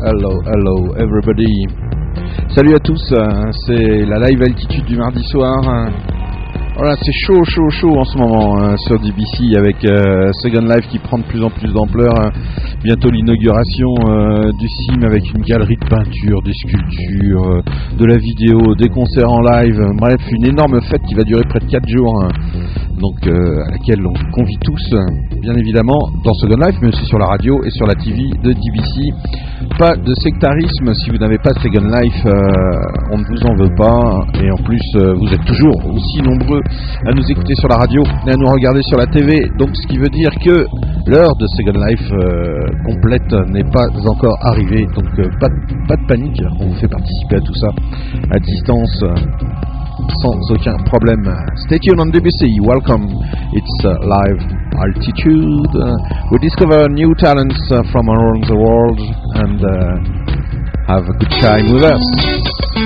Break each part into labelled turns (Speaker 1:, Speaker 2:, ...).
Speaker 1: Hello, hello, everybody. Salut à tous, hein, c'est la live altitude du mardi soir. Voilà, c'est chaud, chaud, chaud en ce moment hein, sur DBC avec euh, Second Life qui prend de plus en plus d'ampleur. hein. Bientôt l'inauguration euh, du CIM avec une galerie de peinture, des sculptures, euh, de la vidéo, des concerts en live. Bref, une énorme fête qui va durer près de 4 jours. hein. Donc euh, à laquelle on convie tous, bien évidemment, dans Second Life, mais aussi sur la radio et sur la TV de DBC. Pas de sectarisme, si vous n'avez pas Second Life, euh, on ne vous en veut pas. Et en plus, euh, vous êtes toujours aussi nombreux à nous écouter sur la radio et à nous regarder sur la TV. Donc ce qui veut dire que l'heure de Second Life euh, complète n'est pas encore arrivée. Donc euh, pas, pas de panique, on vous fait participer à tout ça à distance. euh, sans aucun problème. Stay tuned on DBC. Welcome. It's uh, live altitude. Uh, we discover new talents uh, from around the world and have a good time with us.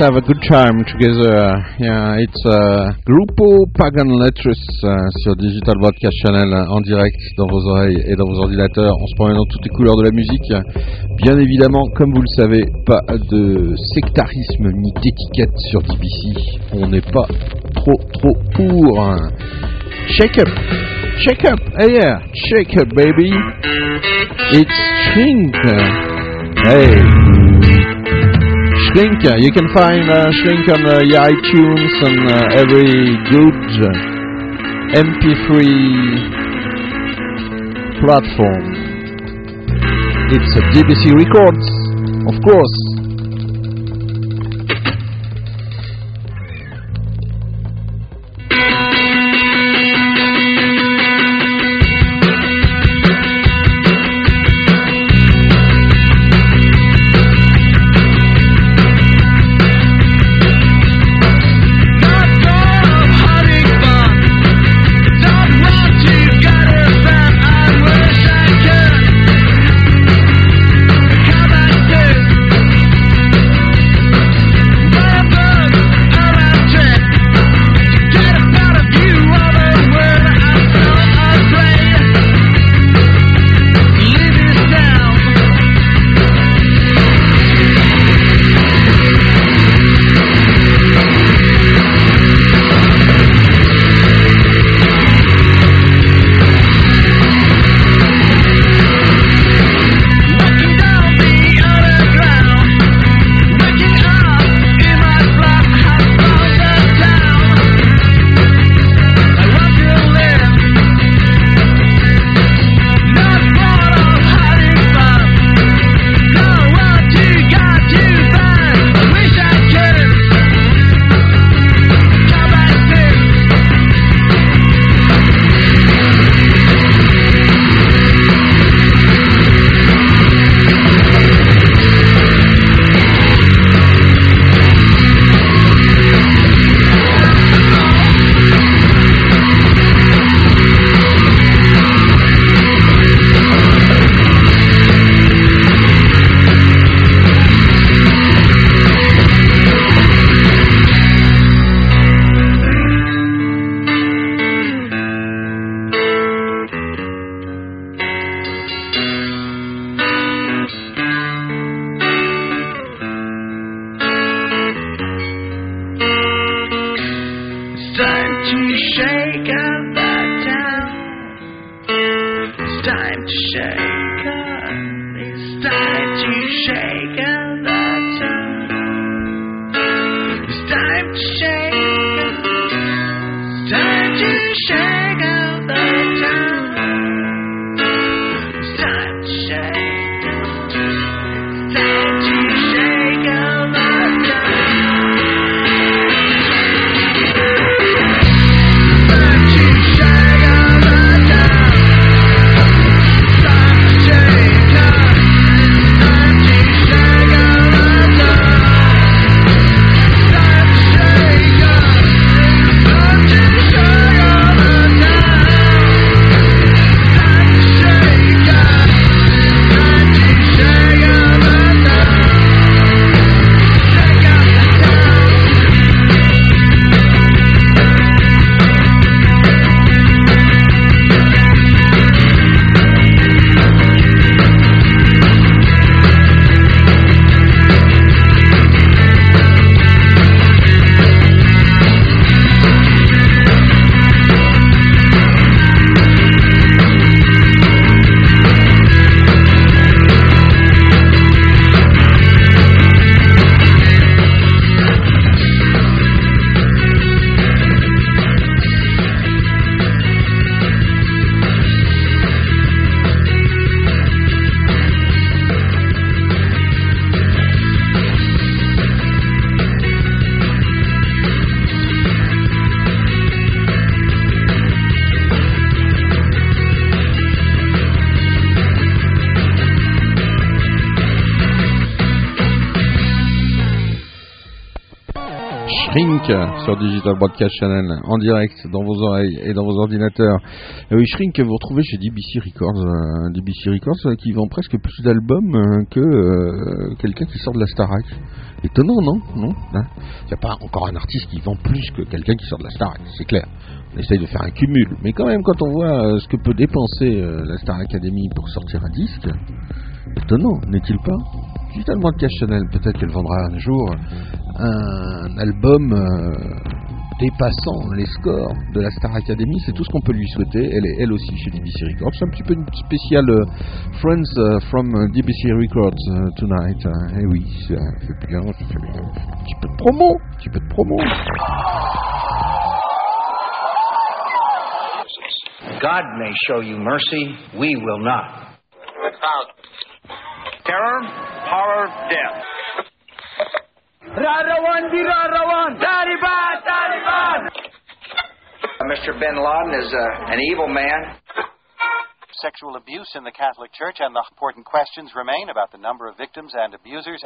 Speaker 2: Have a good time together. Yeah, it's uh, Grupo Pagan Letters uh, sur Digital Broadcast Channel uh, en direct dans vos oreilles et dans vos ordinateurs en se promenant toutes les couleurs de la musique. Bien évidemment, comme vous le savez, pas de sectarisme ni d'étiquette sur DBC. On n'est pas trop trop pour. Shake up, shake up, hey yeah, shake up baby. It's Shrink. Hey. Shrink. You can find uh, Shrink on uh, iTunes and uh, every good MP3 platform. It's a DBC Records, of course.
Speaker 1: Sur Digital Broadcast Channel en direct dans vos oreilles et dans vos ordinateurs. Oui, Shrink vous retrouvez chez DBC Records, euh, DBC Records euh, qui vend presque plus d'albums euh, que euh, quelqu'un qui sort de la Starac. Étonnant, non? Non? Il n'y a pas encore un artiste qui vend plus que quelqu'un qui sort de la Starac, c'est clair. On essaye de faire un cumul, mais quand même quand on voit euh, ce que peut dépenser euh, la Star Academy pour sortir un disque, étonnant, n'est-il pas? Digital Broadcast Channel, peut-être qu'elle vendra un jour un album euh, dépassant les scores de la Star Academy, c'est tout ce qu'on peut lui souhaiter. Elle est elle aussi chez DBC Records. C'est un petit peu une spéciale euh, Friends euh, from DBC Records tonight. Et oui, ça fait bien, ça fait bien. Un petit peu de promo, un petit peu de promo.
Speaker 3: God may show you mercy, we will not. Terror, horror, death. Rarawan di Rarawan! Taliban! Taliban! Mr. Bin Laden is uh, an evil man.
Speaker 4: sexual abuse in the Catholic Church, and the important questions remain about the number of victims and abusers.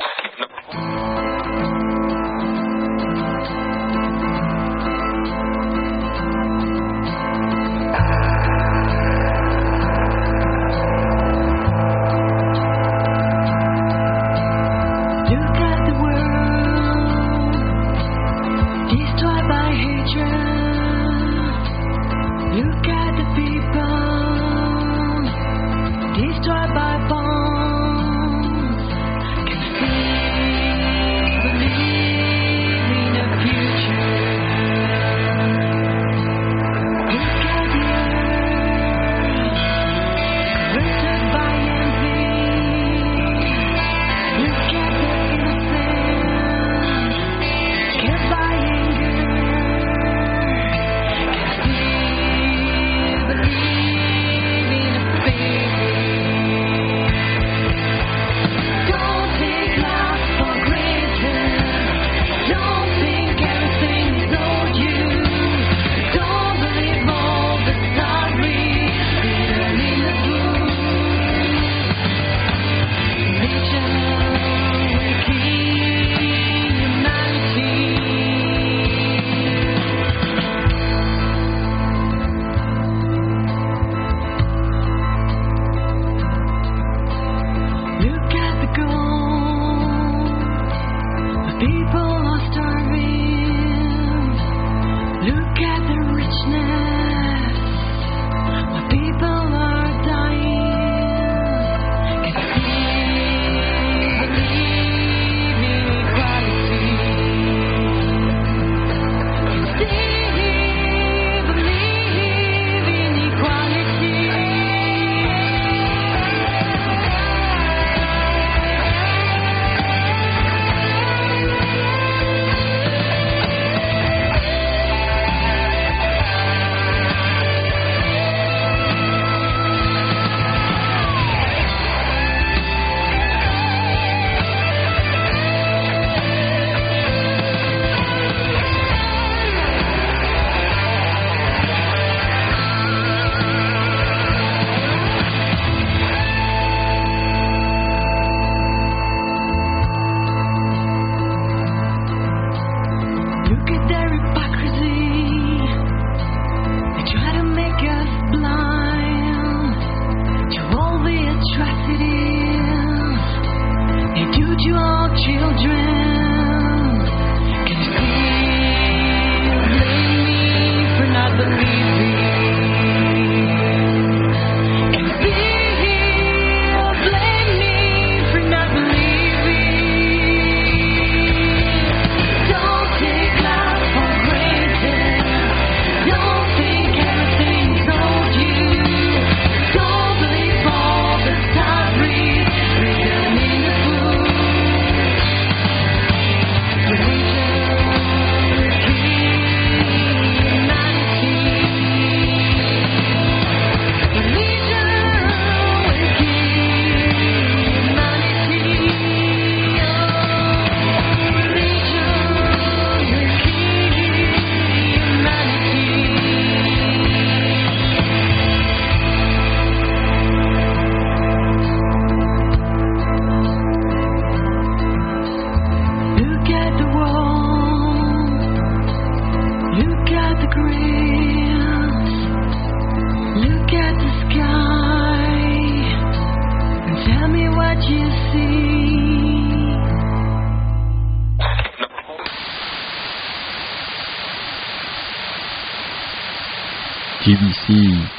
Speaker 1: TBC,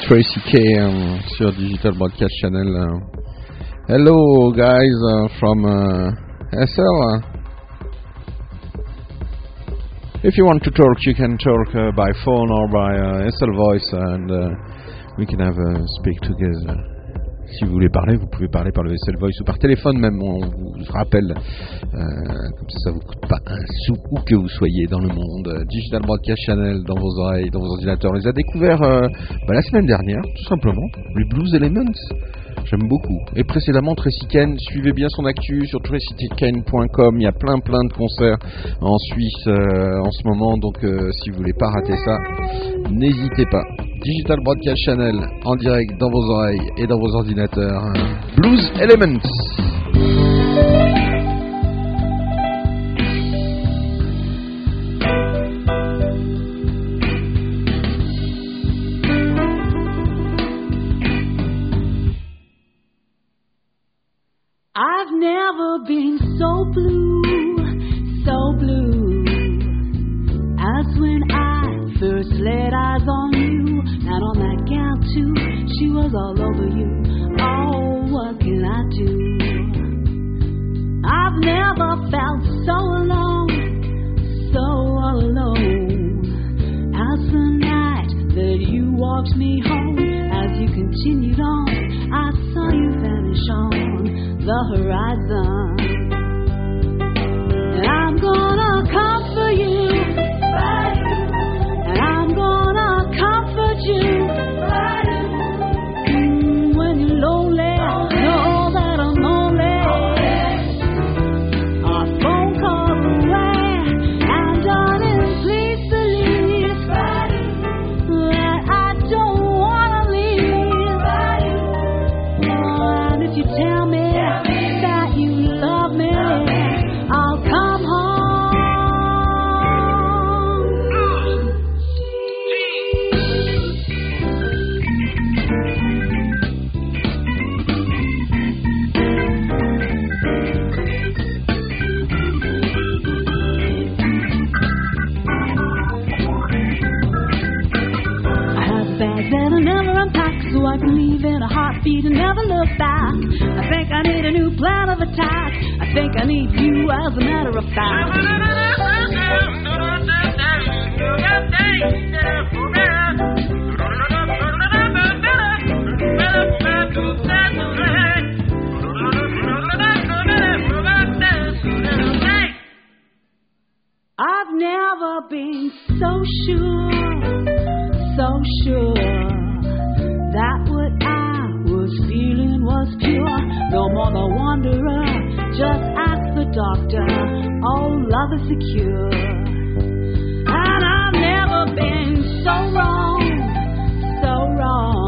Speaker 1: Tracy K um, sur Digital Broadcast Channel. uh. Hello guys uh, from uh, SL. uh. If you want to talk, you can talk by phone or by SL voice and we can have a speak together. Si vous voulez parler, vous pouvez parler par le SL Voice ou par téléphone même, on vous rappelle. Euh, comme ça, ça vous coûte pas un sou où que vous soyez dans le monde. Digital Broadcast Channel dans vos oreilles, dans vos ordinateurs. On les a découverts euh, bah, la semaine dernière, tout simplement. Les Blues Elements. J'aime beaucoup. Et précédemment, Tracy Kane, suivez bien son actu sur tracykane.com. Il y a plein plein de concerts en Suisse euh, en ce moment. Donc euh, si vous voulez pas rater ça, n'hésitez pas. Digital Broadcast Channel en direct dans vos oreilles et dans vos ordinateurs. Blues Elements.
Speaker 5: Never been so blue, so blue as when I first laid eyes on you. And on that gal too, she was all over you. Oh, what can I do? I've never felt so alone, so alone as the night that you walked me home. As you continued on, I saw you vanish on the horizon. I'm gonna come for you. I can leave in a heartbeat and never look back. I think I need a new plan of attack. I think I need you as a matter of fact. I've never been so sure, so sure that what I was feeling was pure. No more the wanderer, just ask the doctor. Oh, love is secure. And I've never been so wrong, so wrong.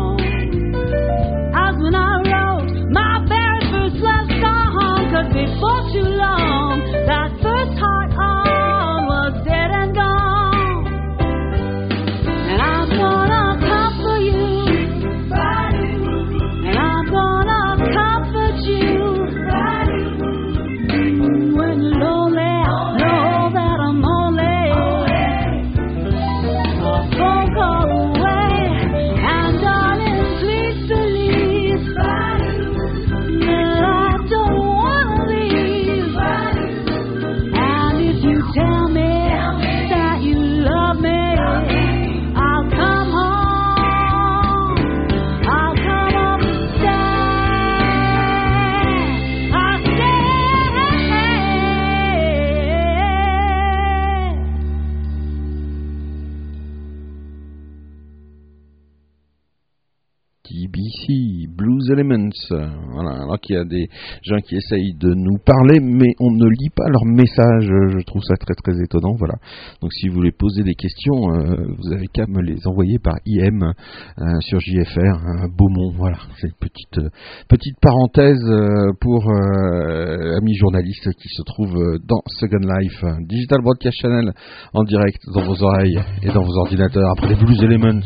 Speaker 1: Qu'il y a des gens qui essayent de nous parler, mais on ne lit pas leurs messages. Je trouve ça très très étonnant. Voilà. Donc si vous voulez poser des questions, euh, vous avez qu'à me les envoyer par IM euh, sur JFR, hein, Beaumont. Voilà, c'est une petite euh, petite parenthèse euh, pour euh, amis journalistes qui se trouvent euh, dans Second Life, euh, Digital Broadcast Channel, en direct dans vos oreilles et dans vos ordinateurs. Après les Blues Elements.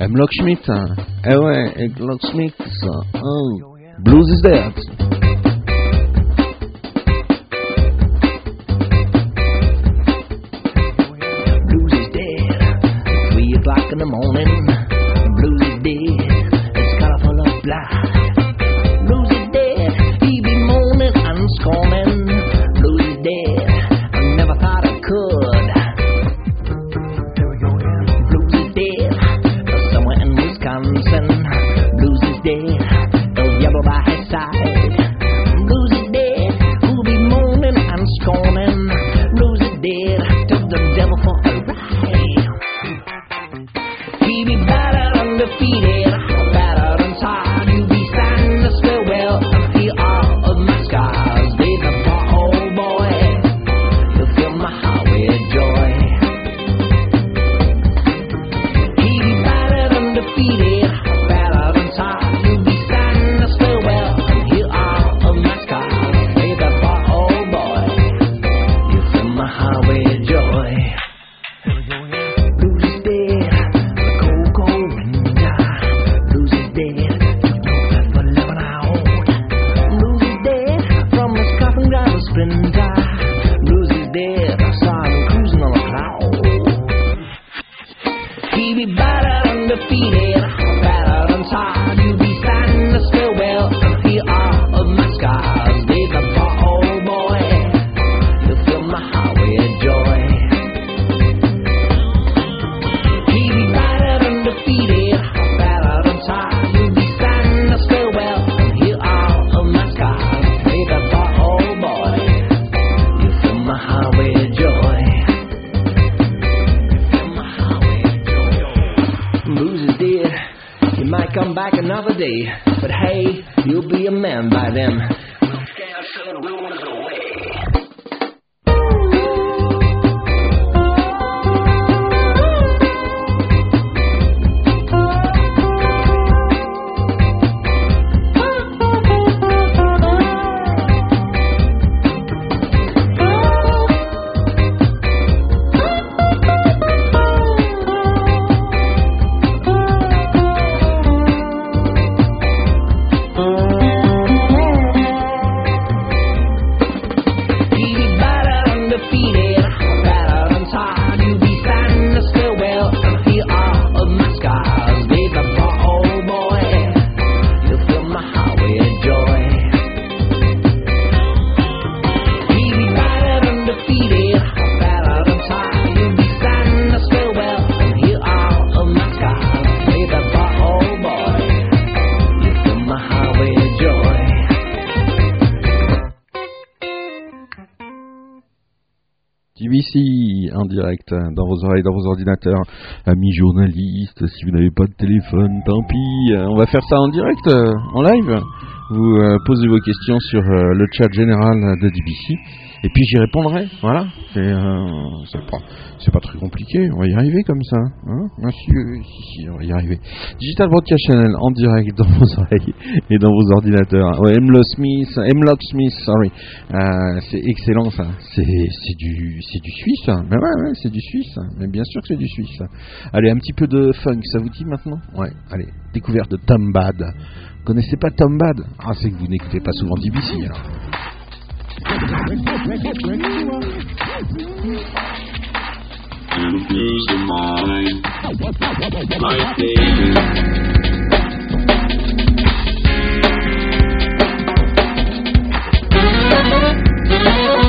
Speaker 1: M. Locksmith, hein. eh ouais, M. Oh. Blues is
Speaker 6: the. Blues is dead. Three o'clock in the
Speaker 1: morning. Euh, dans vos oreilles, dans vos ordinateurs. Amis journalistes, si vous n'avez pas de téléphone, tant pis. Euh, On va faire ça en direct, euh, en live. Vous euh, posez vos questions sur euh, le chat général de DBC. Et puis j'y répondrai. Voilà. C'est euh, pas, pas très compliqué. On va y arriver comme ça. Hein Monsieur, si, si, on va y arriver. Digital Broadcast Channel en direct dans vos oreilles et dans vos ordinateurs. Ouais, Hemlock Smith, sorry. Euh, c'est excellent ça. C'est du du suisse. hein. Mais ouais, c'est du suisse. Mais bien sûr que c'est du suisse. Allez, un petit peu de funk, ça vous dit maintenant? Ouais. Allez, découverte de Tom Bad. Connaissez pas Tom Bad. Ah, c'est que vous n'écoutez pas souvent DBC
Speaker 7: and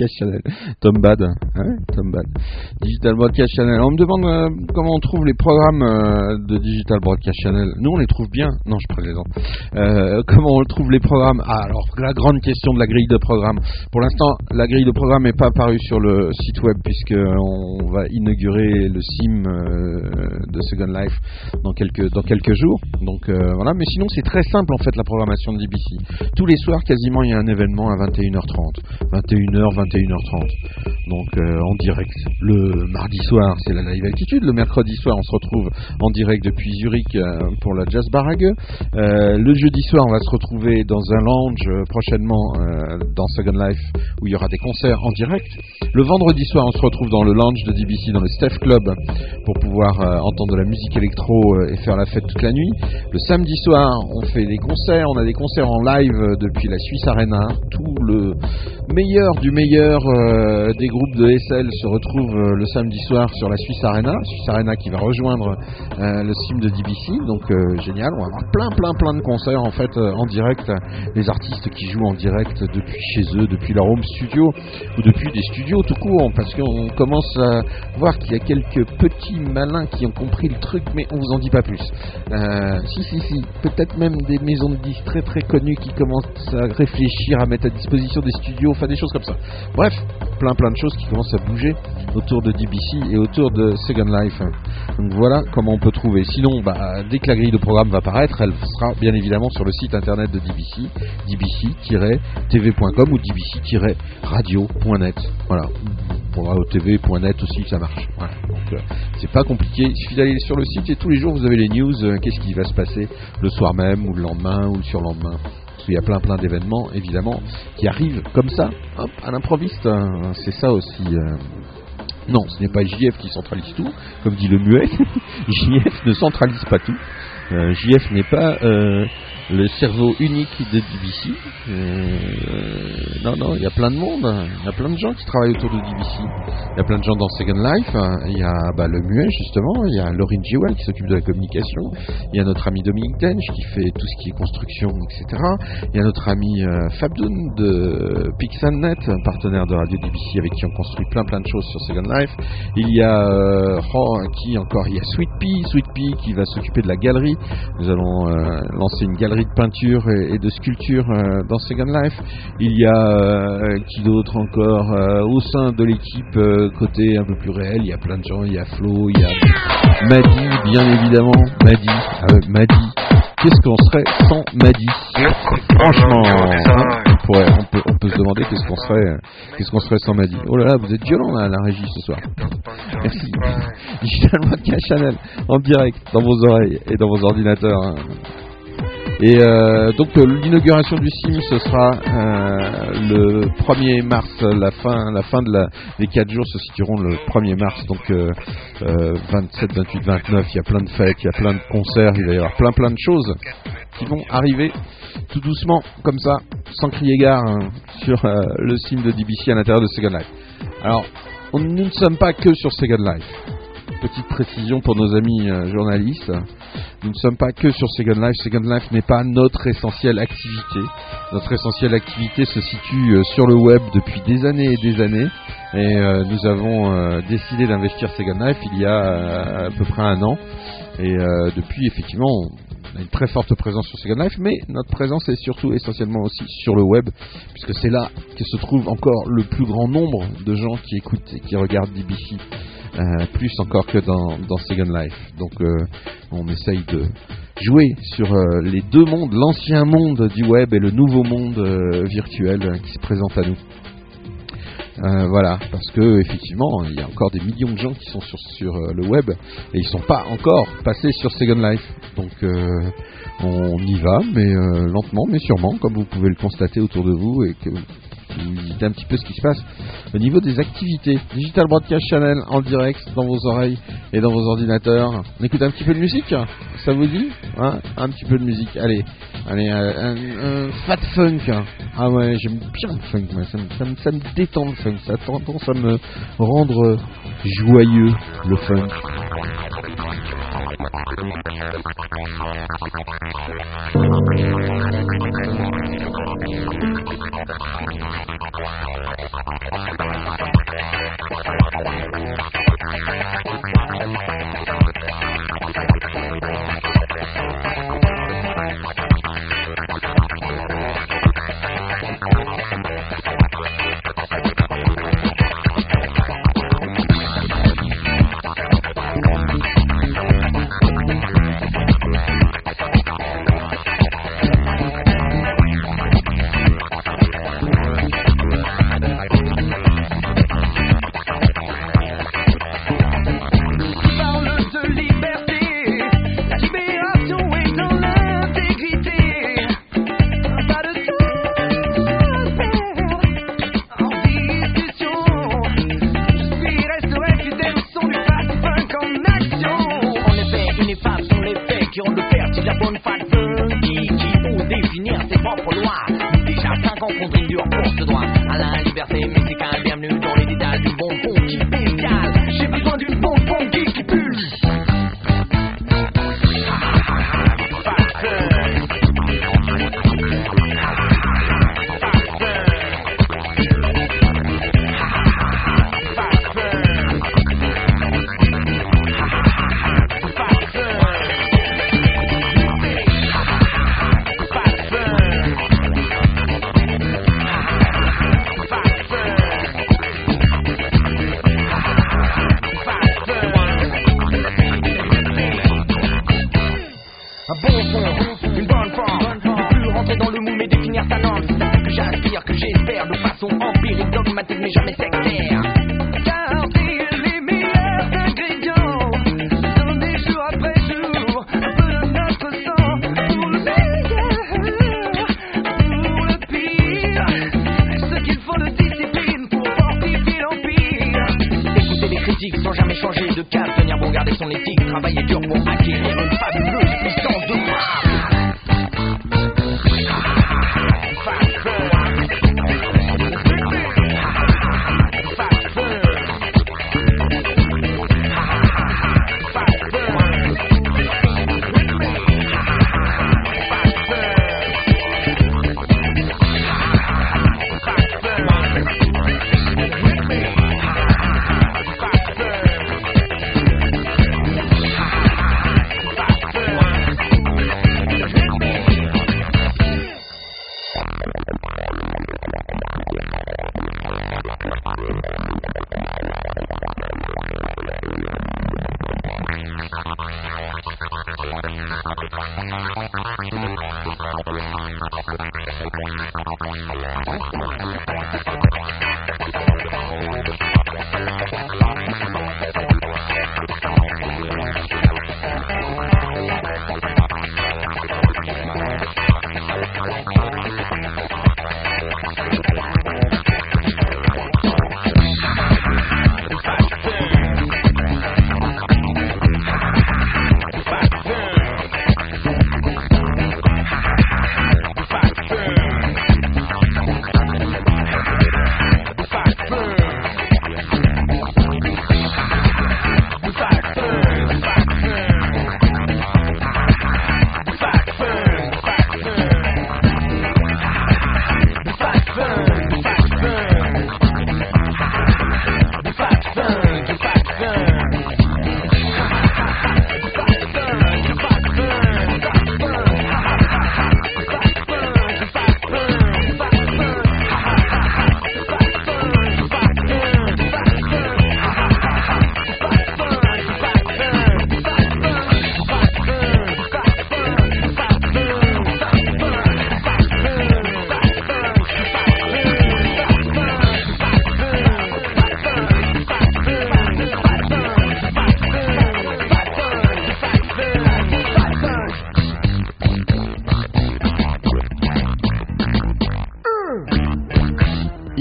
Speaker 1: Broadcast Channel. Tom Bad. Ah. Digital Broadcast Channel. On me demande euh, comment on trouve les programmes euh, de Digital Broadcast Channel. Nous, on les trouve bien. Non, je plaisante. Euh, comment on trouve les programmes? Ah, alors, la grande question de la grille de programme. Pour l'instant, la grille de programme n'est pas apparue sur le site web puisque on va inaugurer le SIM euh, de Second Life dans quelques, dans quelques jours. Donc voilà, mais sinon c'est très simple en fait la programmation de DBC. Tous les soirs quasiment il y a un événement à 21h30. 21h, 21h30. Donc en direct. Le mardi soir, c'est la live altitude. Le mercredi soir, on se retrouve en direct depuis Zurich euh, pour la Jazz Barrage. Euh, le jeudi soir, on va se retrouver dans un lounge euh, prochainement dans Second Life où il y aura des concerts en direct. Le vendredi soir, on se retrouve dans le lounge de DBC dans le Steph Club pour pouvoir entendre de la musique électro et faire la fête toute la nuit. Le samedi soir, on fait des concerts. On a des concerts en live depuis la Suisse Arena. Tout le meilleur du meilleur des groupes de SL se retrouve le samedi soir sur la Suisse Arena. Suisse Arena qui va rejoindre euh, le sim de DBC. Donc euh, génial. On va avoir plein plein plein de concerts en fait euh, en direct. Les artistes qui jouent en direct depuis chez eux, depuis leur home studio ou depuis des studios tout court. Parce qu'on commence à voir qu'il y a quelques petits malins qui ont compris le truc, mais on vous en dit pas plus. Si, si, si. Peut-être même des maisons de disques très très connues qui commencent à réfléchir à mettre à disposition des studios, enfin des choses comme ça. Bref, plein plein de choses qui commencent à bouger autour de DBC et autour de Second Life. Donc voilà comment on peut trouver. Sinon, bah, dès que la grille de programme va paraître, elle sera bien évidemment sur le site internet de DBC, dbc-tv.com ou dbc-radio.net. Voilà. Pour tv.net aussi, ça marche. Voilà. Donc euh, c'est pas compliqué. Il suffit d'aller sur le site et tous les jours vous avez les news. euh, Qu'est-ce qui va se passer le soir même ou le lendemain ou le surlendemain. Parce qu'il y a plein plein d'événements évidemment qui arrivent comme ça, hop, à l'improviste. hein. C'est ça aussi. euh, non, ce n'est pas JF qui centralise tout, comme dit le muet. JF ne centralise pas tout. Euh, JF n'est pas euh, le cerveau unique de DBC. Euh, non, non, il y a plein de monde. Il y a plein de gens qui travaillent autour de DBC. Il y a plein de gens dans Second Life. Il y a bah, le muet, justement. Il y a Laurine Jewell qui s'occupe de la communication. Il y a notre ami Dominique Dench qui fait tout ce qui est construction, etc. Il y a notre ami euh, Fabdoun de Pixelnet, partenaire de Radio DBC avec qui on construit plein plein de choses sur Second Life. Il y a euh, oh, qui encore Il y a Sweet Pea qui va s'occuper de la galerie. Nous allons euh, lancer une galerie de peinture et, de sculpture euh, dans Second Life. Il y a euh, qui d'autre encore Euh, au sein de l'équipe côté un peu plus réel. Il y a plein de gens. Il y a Flo, il y a Maddy, bien évidemment. Maddy, ah Maddy. Qu'est-ce qu'on serait sans Maddy? Franchement, hein, on, pourrait, on, peut, se demander qu'est-ce qu'on serait, qu'est-ce serait sans Maddy. Oh là là, vous êtes violent là, la régie ce soir. Merci. Digital Channel en direct dans vos oreilles et dans vos ordinateurs. Et euh, donc euh, l'inauguration du sim ce sera euh, le 1er mars, la fin, la fin de les 4 jours se situeront le 1er mars, donc euh, euh, 27, 28, 29, il y a plein de fêtes, il y a plein de concerts, il va y avoir plein plein de choses qui vont arriver tout doucement, comme ça, sans crier gare, hein, sur le sim de DBC à l'intérieur de Second Life. Alors, nous ne sommes pas que sur Second Life. Petite précision pour nos amis euh, journalistes. Nous ne sommes pas que sur Second Life. Second Life n'est pas notre essentielle activité. Notre essentielle activité se situe euh, sur le web depuis des années et des années. Et euh, nous avons décidé d'investir Second Life il y a à peu près un an. Et depuis, effectivement, on a une très forte présence sur Second Life, mais notre présence est surtout essentiellement aussi sur le web, puisque c'est là que se trouve encore le plus grand nombre de gens qui écoutent et qui regardent DBC. Euh, plus encore que dans, dans Second Life. Donc euh, on essaye de jouer sur euh, les deux mondes, l'ancien monde du web et le nouveau monde virtuel qui se présente à nous. Voilà, parce que effectivement, il y a encore des millions de gens qui sont sur, le web et ils sont pas encore passés sur Second Life. Donc on y va, mais lentement, mais sûrement, comme vous pouvez le constater autour de vous et que c'est un petit peu ce qui se passe au niveau des activités. Digital Broadcast Channel en direct dans vos oreilles et dans vos ordinateurs. On écoute un petit peu de musique, ça vous dit hein Un petit peu de musique, allez, allez, euh, un, un fat funk. Ah ouais, j'aime bien le funk, ça, me détend le funk, ça tendance à me rendre joyeux le funk.
Speaker 2: Thank you.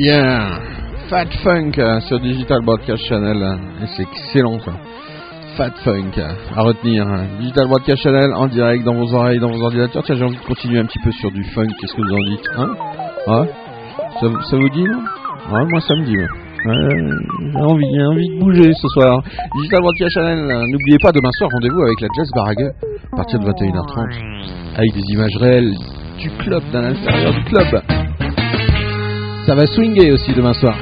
Speaker 1: Yeah, Fat Funk euh, sur Digital Broadcast Channel, euh, c'est excellent quoi. Fat Funk euh, à retenir. hein. Digital Broadcast Channel en direct dans vos oreilles, dans vos ordinateurs. Tiens, j'ai envie de continuer un petit peu sur du funk. Qu'est-ce que vous en dites hein? Ouais ça, vous- ça vous dit Ouais, moi ça me dit. ouais. J'ai envie, j'ai envie de bouger ce soir. Digital Broadcast Channel, n'oubliez pas demain soir rendez-vous avec la Jazz Barague à partir de 21h30 avec des images réelles du club, dans l'intérieur du club. Ça va swinger aussi demain soir.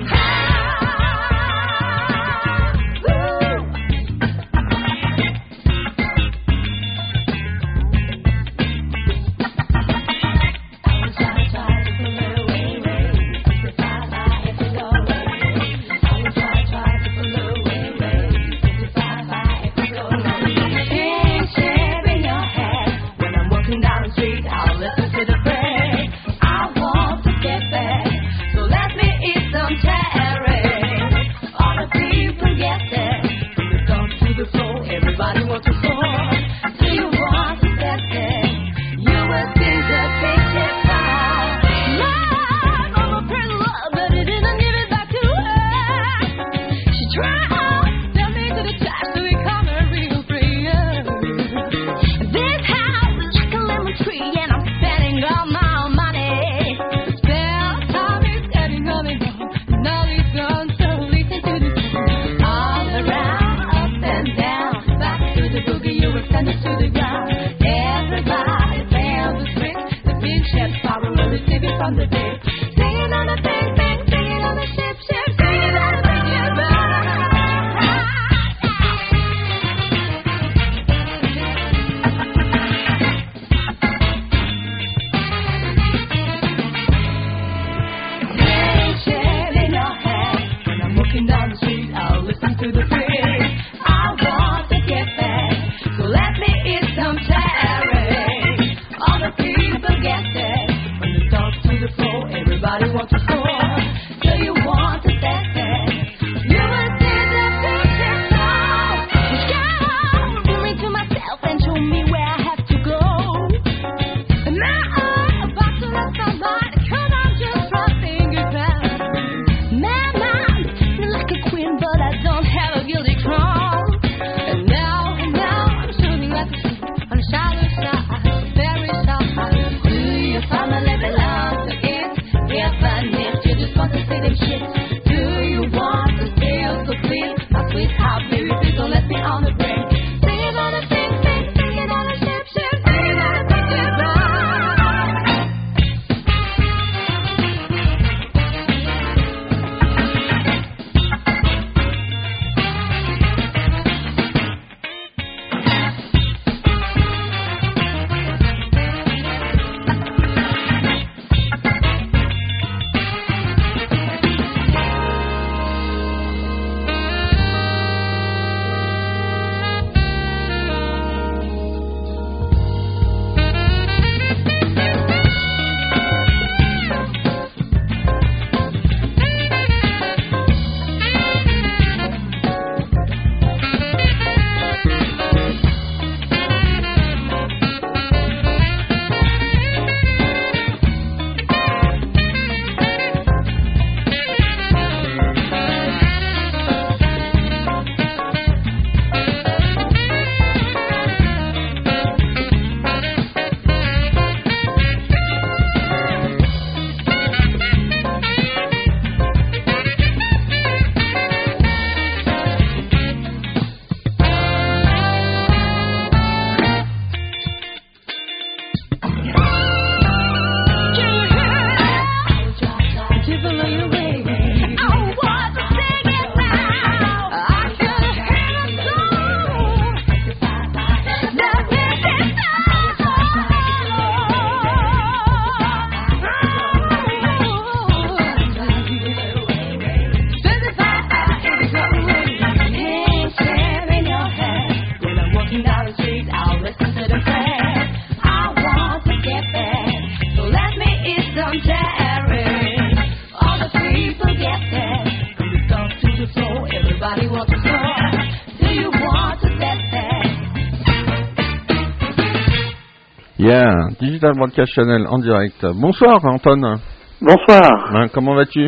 Speaker 1: Digital Broadcast Channel en direct. Bonsoir Anton.
Speaker 8: Bonsoir,
Speaker 1: Hein, comment vas-tu?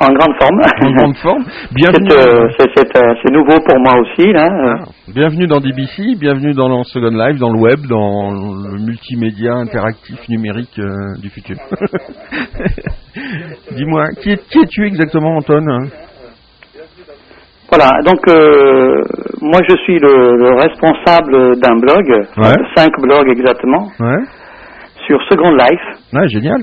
Speaker 8: En grande forme.
Speaker 1: En grande forme.
Speaker 8: C'est
Speaker 1: Bienvenue.
Speaker 8: euh, c'est- euh, c'est nouveau pour moi aussi. Là.
Speaker 1: Ah, bienvenue dans DBC, bienvenue dans le Second Life, dans le web, dans le multimédia interactif numérique euh, du futur. Dis-moi, qui, es- qui es-tu exactement Anton
Speaker 8: Voilà, donc euh, moi je suis le, le responsable d'un blog,
Speaker 1: Ouais.
Speaker 8: cinq blogs exactement,
Speaker 1: Ouais,
Speaker 8: sur Second Life.
Speaker 1: ouais génial.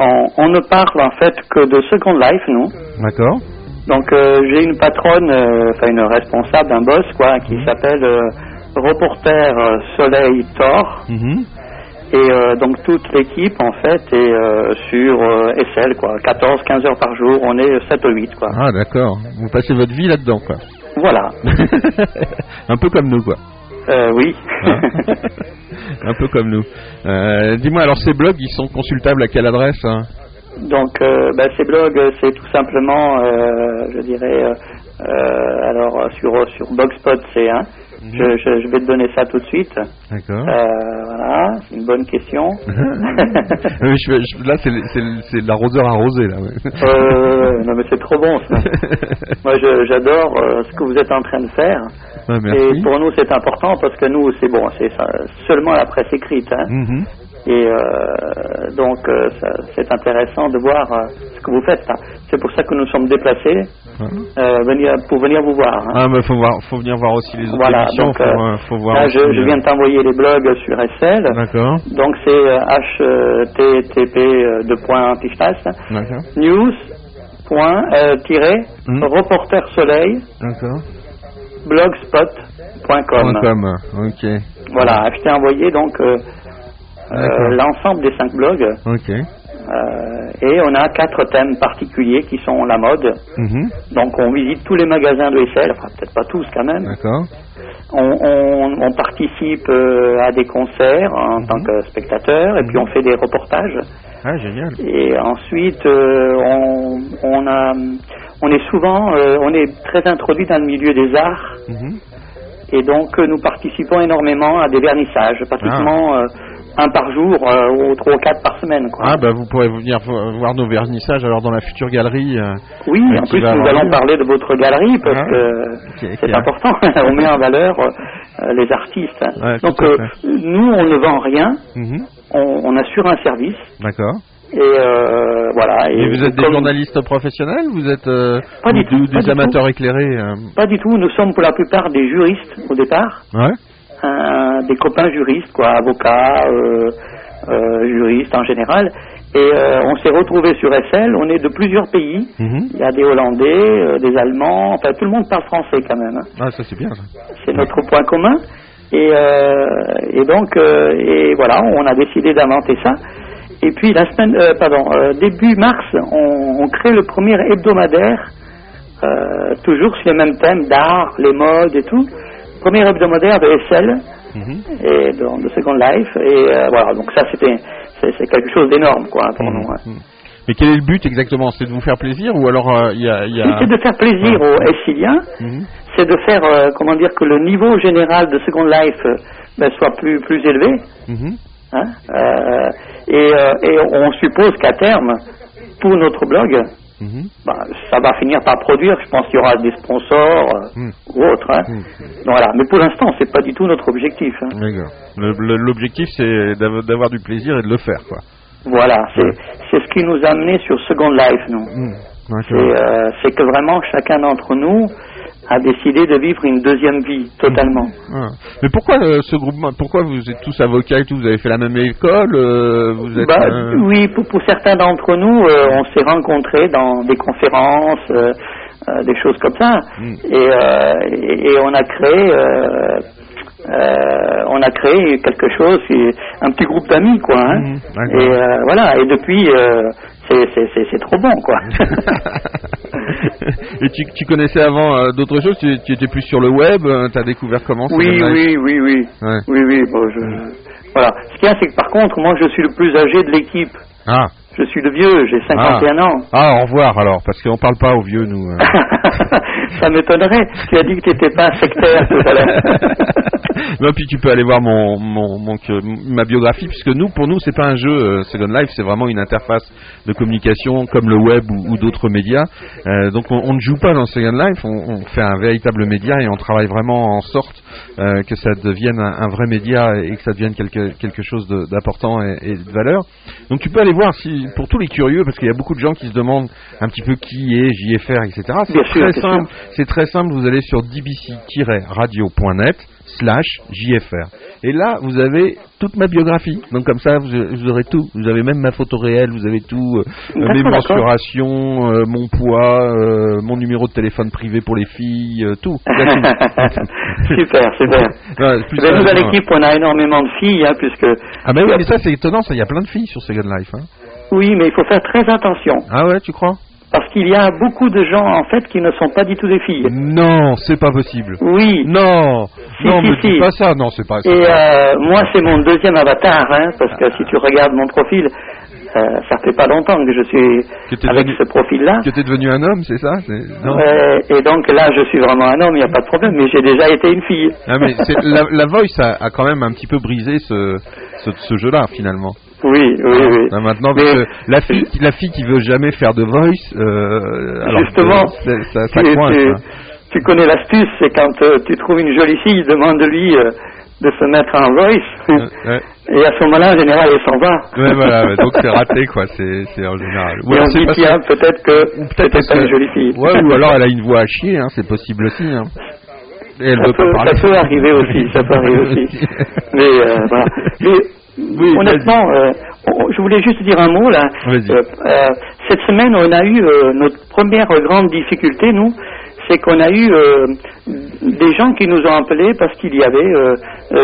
Speaker 8: On, on ne parle en fait que de Second Life, nous.
Speaker 1: D'accord.
Speaker 8: Donc euh, j'ai une patronne, euh, enfin une responsable, un boss quoi, qui s'appelle euh, Reporter euh, Soleil Thor.
Speaker 1: Mhm.
Speaker 8: Et donc toute l'équipe en fait est sur SL quoi, 14-15 heures par jour, on est 7 ou 8 quoi.
Speaker 1: Ah d'accord. Vous passez votre vie là-dedans quoi.
Speaker 8: Voilà,
Speaker 1: Un peu comme nous quoi.
Speaker 8: Euh, oui.
Speaker 1: Hein Un peu comme nous. Euh, Dis-moi alors ces blogs ils sont consultables à quelle adresse hein
Speaker 8: donc euh, bah, ces blogs c'est tout simplement, euh, je dirais, alors sur, sur Blogspot c'est un.
Speaker 1: Mhm.
Speaker 8: Je, je, je vais te donner ça tout de suite.
Speaker 1: D'accord.
Speaker 8: Euh, voilà, c'est une bonne question.
Speaker 1: Je là c'est l'arroseur arrosé là.
Speaker 8: Euh, non mais c'est trop bon ça. Moi j'adore euh, ce que vous êtes en train de faire.
Speaker 1: Ouais, merci.
Speaker 8: Et pour nous c'est important parce que nous c'est bon, c'est seulement la presse écrite. Hein.
Speaker 1: Mhm.
Speaker 8: Et euh, donc euh, c'est intéressant de voir euh, ce que vous faites. là. C'est pour ça que nous sommes déplacés venir, pour venir vous voir. hein.
Speaker 1: Ah, mais faut voir, faut venir voir aussi les autres
Speaker 8: Voilà,
Speaker 1: émissions.
Speaker 8: donc,
Speaker 1: faut, faut voir.
Speaker 8: Là, je, je viens de t'envoyer les blogs sur SL.
Speaker 1: D'accord.
Speaker 8: Donc c'est http news point tiré
Speaker 1: Hmm.
Speaker 8: reporter soleil
Speaker 1: D'accord.
Speaker 8: blogspot.com.
Speaker 1: Ok.
Speaker 8: Voilà, je t'ai envoyé donc. L'ensemble des cinq blogs euh, et on a quatre thèmes particuliers qui sont la mode.
Speaker 1: Mhm.
Speaker 8: Donc on visite tous les magasins de SL, enfin peut-être pas tous quand même. On, on- on participe euh, à des concerts en tant que spectateur et puis on fait des reportages.
Speaker 1: Ah, génial.
Speaker 8: Et ensuite, euh, on, on, a, on est souvent, euh, on est très introduit dans le milieu des arts
Speaker 1: Mhm.
Speaker 8: et donc euh, nous participons énormément à des vernissages, pratiquement euh, un par jour euh, ou trois ou quatre par semaine. Quoi.
Speaker 1: Ah, bah vous pourrez venir vo- voir nos vernissages alors dans la future galerie. euh,
Speaker 8: oui, en plus nous allons
Speaker 1: lieu.
Speaker 8: parler de votre galerie parce
Speaker 1: Ah.
Speaker 8: que
Speaker 1: Qui- qui
Speaker 8: c'est important. on met en valeur euh, les artistes.
Speaker 1: Ouais,
Speaker 8: donc nous, on ne vend rien,
Speaker 1: Mhm.
Speaker 8: on, on assure un service
Speaker 1: D'accord.
Speaker 8: et voilà.
Speaker 1: Et vous êtes des journalistes professionnels Vous êtes
Speaker 8: Pas du
Speaker 1: ou-
Speaker 8: tout,
Speaker 1: ou
Speaker 8: pas
Speaker 1: des
Speaker 8: du
Speaker 1: amateurs éclairés
Speaker 8: Pas du tout. Nous sommes pour la plupart des juristes au départ,
Speaker 1: Ouais.
Speaker 8: Euh, des copains juristes, quoi, avocats, euh, euh, juristes en général. Et euh, on s'est retrouvés sur SL. On est de plusieurs pays.
Speaker 1: Mhm.
Speaker 8: Il y a des Hollandais, euh, des Allemands. Enfin, tout le monde parle français quand même. hein.
Speaker 1: Ah, ça c'est bien.
Speaker 8: C'est notre point commun. Et, euh, et donc, euh, et voilà, on a décidé d'inventer ça. Et puis la semaine, euh, pardon, euh, début mars, on, on crée le premier hebdomadaire, euh, toujours sur les mêmes thèmes d'art, les modes et tout. Premier hebdomadaire de SL
Speaker 1: Mhm.
Speaker 8: et de, de Second Life. Et euh, voilà, donc ça c'était c'est quelque chose d'énorme quoi pour nous. hein.
Speaker 1: Mhm. Mais quel est le but exactement? C'est de vous faire plaisir ou alors euh, il y a, a-
Speaker 8: C'est de faire plaisir aux Essiliens,
Speaker 1: Mhm.
Speaker 8: c'est de faire, euh, comment dire, que le niveau général de Second Life ben, soit plus, plus élevé.
Speaker 1: Mhm.
Speaker 8: hein, et, et on suppose qu'à terme, pour notre blog,
Speaker 1: Mhm.
Speaker 8: ben, ça va finir par produire. Je pense qu'il y aura des sponsors euh,
Speaker 1: Mhm.
Speaker 8: ou autres. hein.
Speaker 1: Mhm.
Speaker 8: Donc Voilà. Mais pour l'instant, c'est pas du tout notre objectif. hein.
Speaker 1: L'objectif c'est d'av- d'avoir du plaisir et de le faire quoi.
Speaker 8: Voilà. C'est ce qui nous a amené sur Second Life, nous.
Speaker 1: Mhm.
Speaker 8: C'est euh, c'est que vraiment chacun d'entre nous a décidé de vivre une deuxième vie totalement.
Speaker 1: Ah. Mais pourquoi euh, ce groupement Pourquoi vous êtes tous avocats et tout Vous avez fait la même école euh, Vous êtes
Speaker 8: Bah,
Speaker 1: euh,
Speaker 8: Oui, pour, pour certains d'entre nous, euh, on s'est rencontrés dans des conférences, euh, euh, des choses comme ça,
Speaker 1: Mm.
Speaker 8: et, euh, et, et on a créé, euh, euh, on a créé quelque chose, un petit groupe d'amis, quoi. hein.
Speaker 1: D'accord.
Speaker 8: et euh, voilà, et depuis, euh, c'est trop bon, quoi.
Speaker 1: et tu, tu connaissais avant euh, d'autres choses? Tu, tu étais plus sur le web Tu as découvert comment
Speaker 8: oui, oui, oui, oui,
Speaker 1: Ouais.
Speaker 8: oui, oui. bon, je- voilà. Ce qu'il y a, c'est que par contre, moi, je suis le plus âgé de l'équipe.
Speaker 1: Ah.
Speaker 8: Je suis le vieux, j'ai 51 ans.
Speaker 1: Ah, au revoir alors, parce qu'on parle pas aux vieux, nous. euh.
Speaker 8: Ça m'étonnerait. Tu as dit que tu n'étais pas un sectaire tout à l'heure.
Speaker 1: non, puis tu peux aller voir mon, mon, mon- que- ma biographie, puisque nous, pour nous, c'est pas un jeu euh, Second Life, c'est vraiment une interface de communication comme le web ou, ou d'autres médias. Euh, donc, on, on ne joue pas dans Second Life, on, on fait un véritable média et on travaille vraiment en sorte euh, que ça devienne un, un vrai média et que ça devienne quelque, quelque chose d'important et, et de valeur. Donc, tu peux aller voir si, pour tous les curieux, parce qu'il y a beaucoup de gens qui se demandent un petit peu qui est JFR, etc. C'est
Speaker 8: sûr,
Speaker 1: très simple. C'est très simple. Vous allez sur dbc-radio.net slash JFR. Et là, vous avez toute ma biographie. Donc comme ça, vous, vous aurez tout. Vous avez même ma photo réelle, vous avez tout. euh,
Speaker 8: D'accord,
Speaker 1: mes mensurations, euh, mon poids, euh, mon numéro de téléphone privé pour les filles, tout.
Speaker 8: Super, super.
Speaker 1: Ouais, plus
Speaker 8: Ben, nous, à l'équipe, on a énormément de filles, hein, puisque.
Speaker 1: Ah ben oui, mais ça c'est étonnant, ça. Il y a plein de filles sur Second Life. Hein.
Speaker 8: Oui, mais il faut faire très attention.
Speaker 1: Ah ouais, tu crois?
Speaker 8: Parce qu'il y a beaucoup de gens, en fait, qui ne sont pas du tout des filles.
Speaker 1: Non, c'est pas possible.
Speaker 8: Oui.
Speaker 1: Non,
Speaker 8: Si,
Speaker 1: non,
Speaker 8: si,
Speaker 1: me dis pas ça. Non, c'est pas. c'est
Speaker 8: Et
Speaker 1: pas-
Speaker 8: euh, moi, c'est mon deuxième avatar, hein, parce que si tu regardes mon profil, euh, ça fait pas longtemps que je suis
Speaker 1: Que
Speaker 8: avec
Speaker 1: devenu-
Speaker 8: ce profil-là.
Speaker 1: Que t'es devenu un homme, c'est ça Non.
Speaker 8: Euh, et donc là, je suis vraiment un homme, il n'y a pas de problème, mais j'ai déjà été une fille.
Speaker 1: Ah, mais la, la Voice a, a quand même un petit peu brisé ce, ce, ce jeu-là finalement.
Speaker 8: Oui, oui, oui.
Speaker 1: Là, maintenant,
Speaker 8: Mais-
Speaker 1: que la fille, la fille qui veut jamais faire de Voice, euh, alors
Speaker 8: Justement,
Speaker 1: ça, ça
Speaker 8: tu,
Speaker 1: coince.
Speaker 8: tu-
Speaker 1: hein.
Speaker 8: tu connais l'astuce, c'est quand euh, tu trouves une jolie fille, demande-lui euh, de se mettre en voice.
Speaker 1: Ouais.
Speaker 8: Et à ce moment-là, en général, elle s'en va.
Speaker 1: Ouais, voilà, ouais, donc c'est raté, quoi, c'est en général. Ou
Speaker 8: Et
Speaker 1: alors
Speaker 8: on dit, tiens, peut-être que
Speaker 1: peut-être
Speaker 8: pas une jolie fille.
Speaker 1: Ouais, ou alors elle a une voix à chier, hein, c'est possible aussi. Hein. Et elle
Speaker 8: ça
Speaker 1: veut
Speaker 8: peut,
Speaker 1: pas parler.
Speaker 8: ça peut arriver aussi, ça peut arriver aussi. Mais euh, voilà. Mais
Speaker 1: Oui,
Speaker 8: honnêtement, euh, je voulais juste dire un mot là. Euh, euh, cette semaine, on a eu euh, notre première grande difficulté, nous, c'est qu'on a eu des gens qui nous ont appelés parce qu'il y avait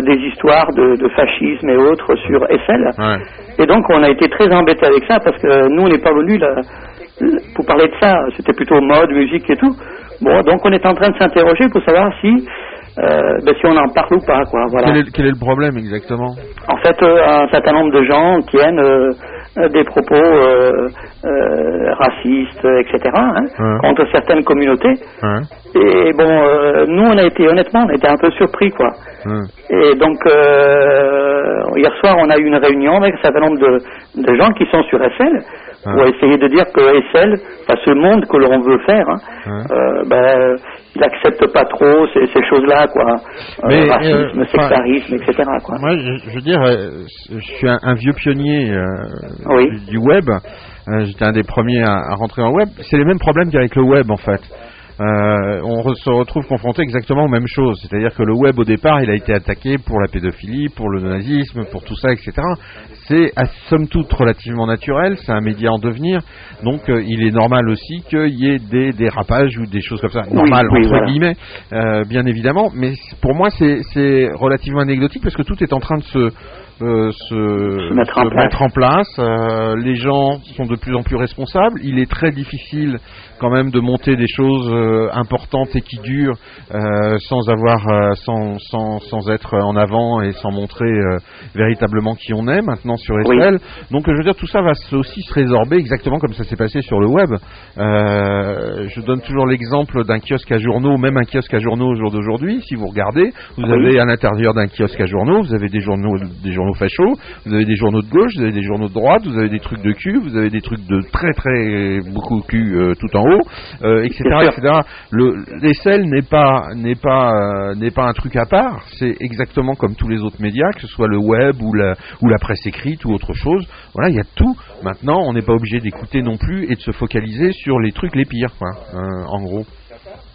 Speaker 8: des histoires de, de fascisme et autres sur SL.
Speaker 1: Ouais.
Speaker 8: Et donc, on a été très embêtés avec ça parce que nous, on n'est pas venus là, pour parler de ça. C'était plutôt mode, musique et tout. Bon, donc on est en train de s'interroger pour savoir si, euh, ben, si on en parle ou pas, quoi. Voilà.
Speaker 1: Quel, est, quel est le problème exactement
Speaker 8: En fait, euh, un certain nombre de gens tiennent euh, euh, des propos racistes, etc., hein,
Speaker 1: Ouais.
Speaker 8: contre certaines communautés. Et bon, nous, on a été, honnêtement, on a été un peu surpris, quoi. Et donc, hier soir, on a eu une réunion avec un certain nombre de, de gens qui sont sur SL pour essayer de dire que SL, enfin, ce monde que l'on veut faire, hein, ben, il accepte pas trop ces, ces choses-là, quoi. Euh,
Speaker 1: Mais,
Speaker 8: racisme,
Speaker 1: euh,
Speaker 8: sectarisme, etc., quoi.
Speaker 1: Moi, je, je veux dire, euh, je suis un, un vieux pionnier euh,
Speaker 8: Oui.
Speaker 1: du, du web. Euh, J'étais un des premiers à, à rentrer dans le web. C'est les mêmes problèmes qu'avec le web, en fait. Euh, on re- se retrouve confronté exactement aux mêmes choses. C'est-à-dire que le web, au départ, il a été attaqué pour la pédophilie, pour le nazisme, pour tout ça, etc. C'est à somme toute relativement naturel. C'est un média en devenir. Donc, euh, il est normal aussi qu'il y ait des dérapages ou des choses comme ça.
Speaker 8: Oui,
Speaker 1: Normal,
Speaker 8: oui,
Speaker 1: entre
Speaker 8: voilà.
Speaker 1: guillemets, euh, bien évidemment. Mais pour moi, c'est relativement anecdotique parce que tout est en train de se euh, se,
Speaker 8: Se mettre en place.
Speaker 1: mettre en place. Euh, les gens sont de plus en plus responsables. Il est très difficile quand même de monter des choses euh, importantes et qui durent sans avoir, sans, sans, sans être en avant et sans montrer véritablement qui on est maintenant sur
Speaker 8: Oui.
Speaker 1: SL. Donc je veux dire tout ça va aussi se résorber exactement comme ça s'est passé sur le web. Je donne toujours l'exemple d'un kiosque à journaux, même un kiosque à journaux au jour d'aujourd'hui. Si vous regardez, vous
Speaker 8: Oui.
Speaker 1: avez à l'intérieur d'un kiosque à journaux, vous avez des journaux, des journaux fachos, vous avez des journaux de gauche, vous avez des journaux de droite, vous avez des trucs de cul, vous avez des trucs de très très beaucoup cul euh, tout en haut, euh, etc.,
Speaker 8: sûr.
Speaker 1: etc. Le n'est pas n'est pas euh, n'est pas un truc à part. C'est exactement comme tous les autres médias, que ce soit le web ou la ou la presse écrite ou autre chose. Voilà, il y a tout. Maintenant, on n'est pas obligé d'écouter non plus et de se focaliser sur les trucs les pires, quoi. euh, en gros.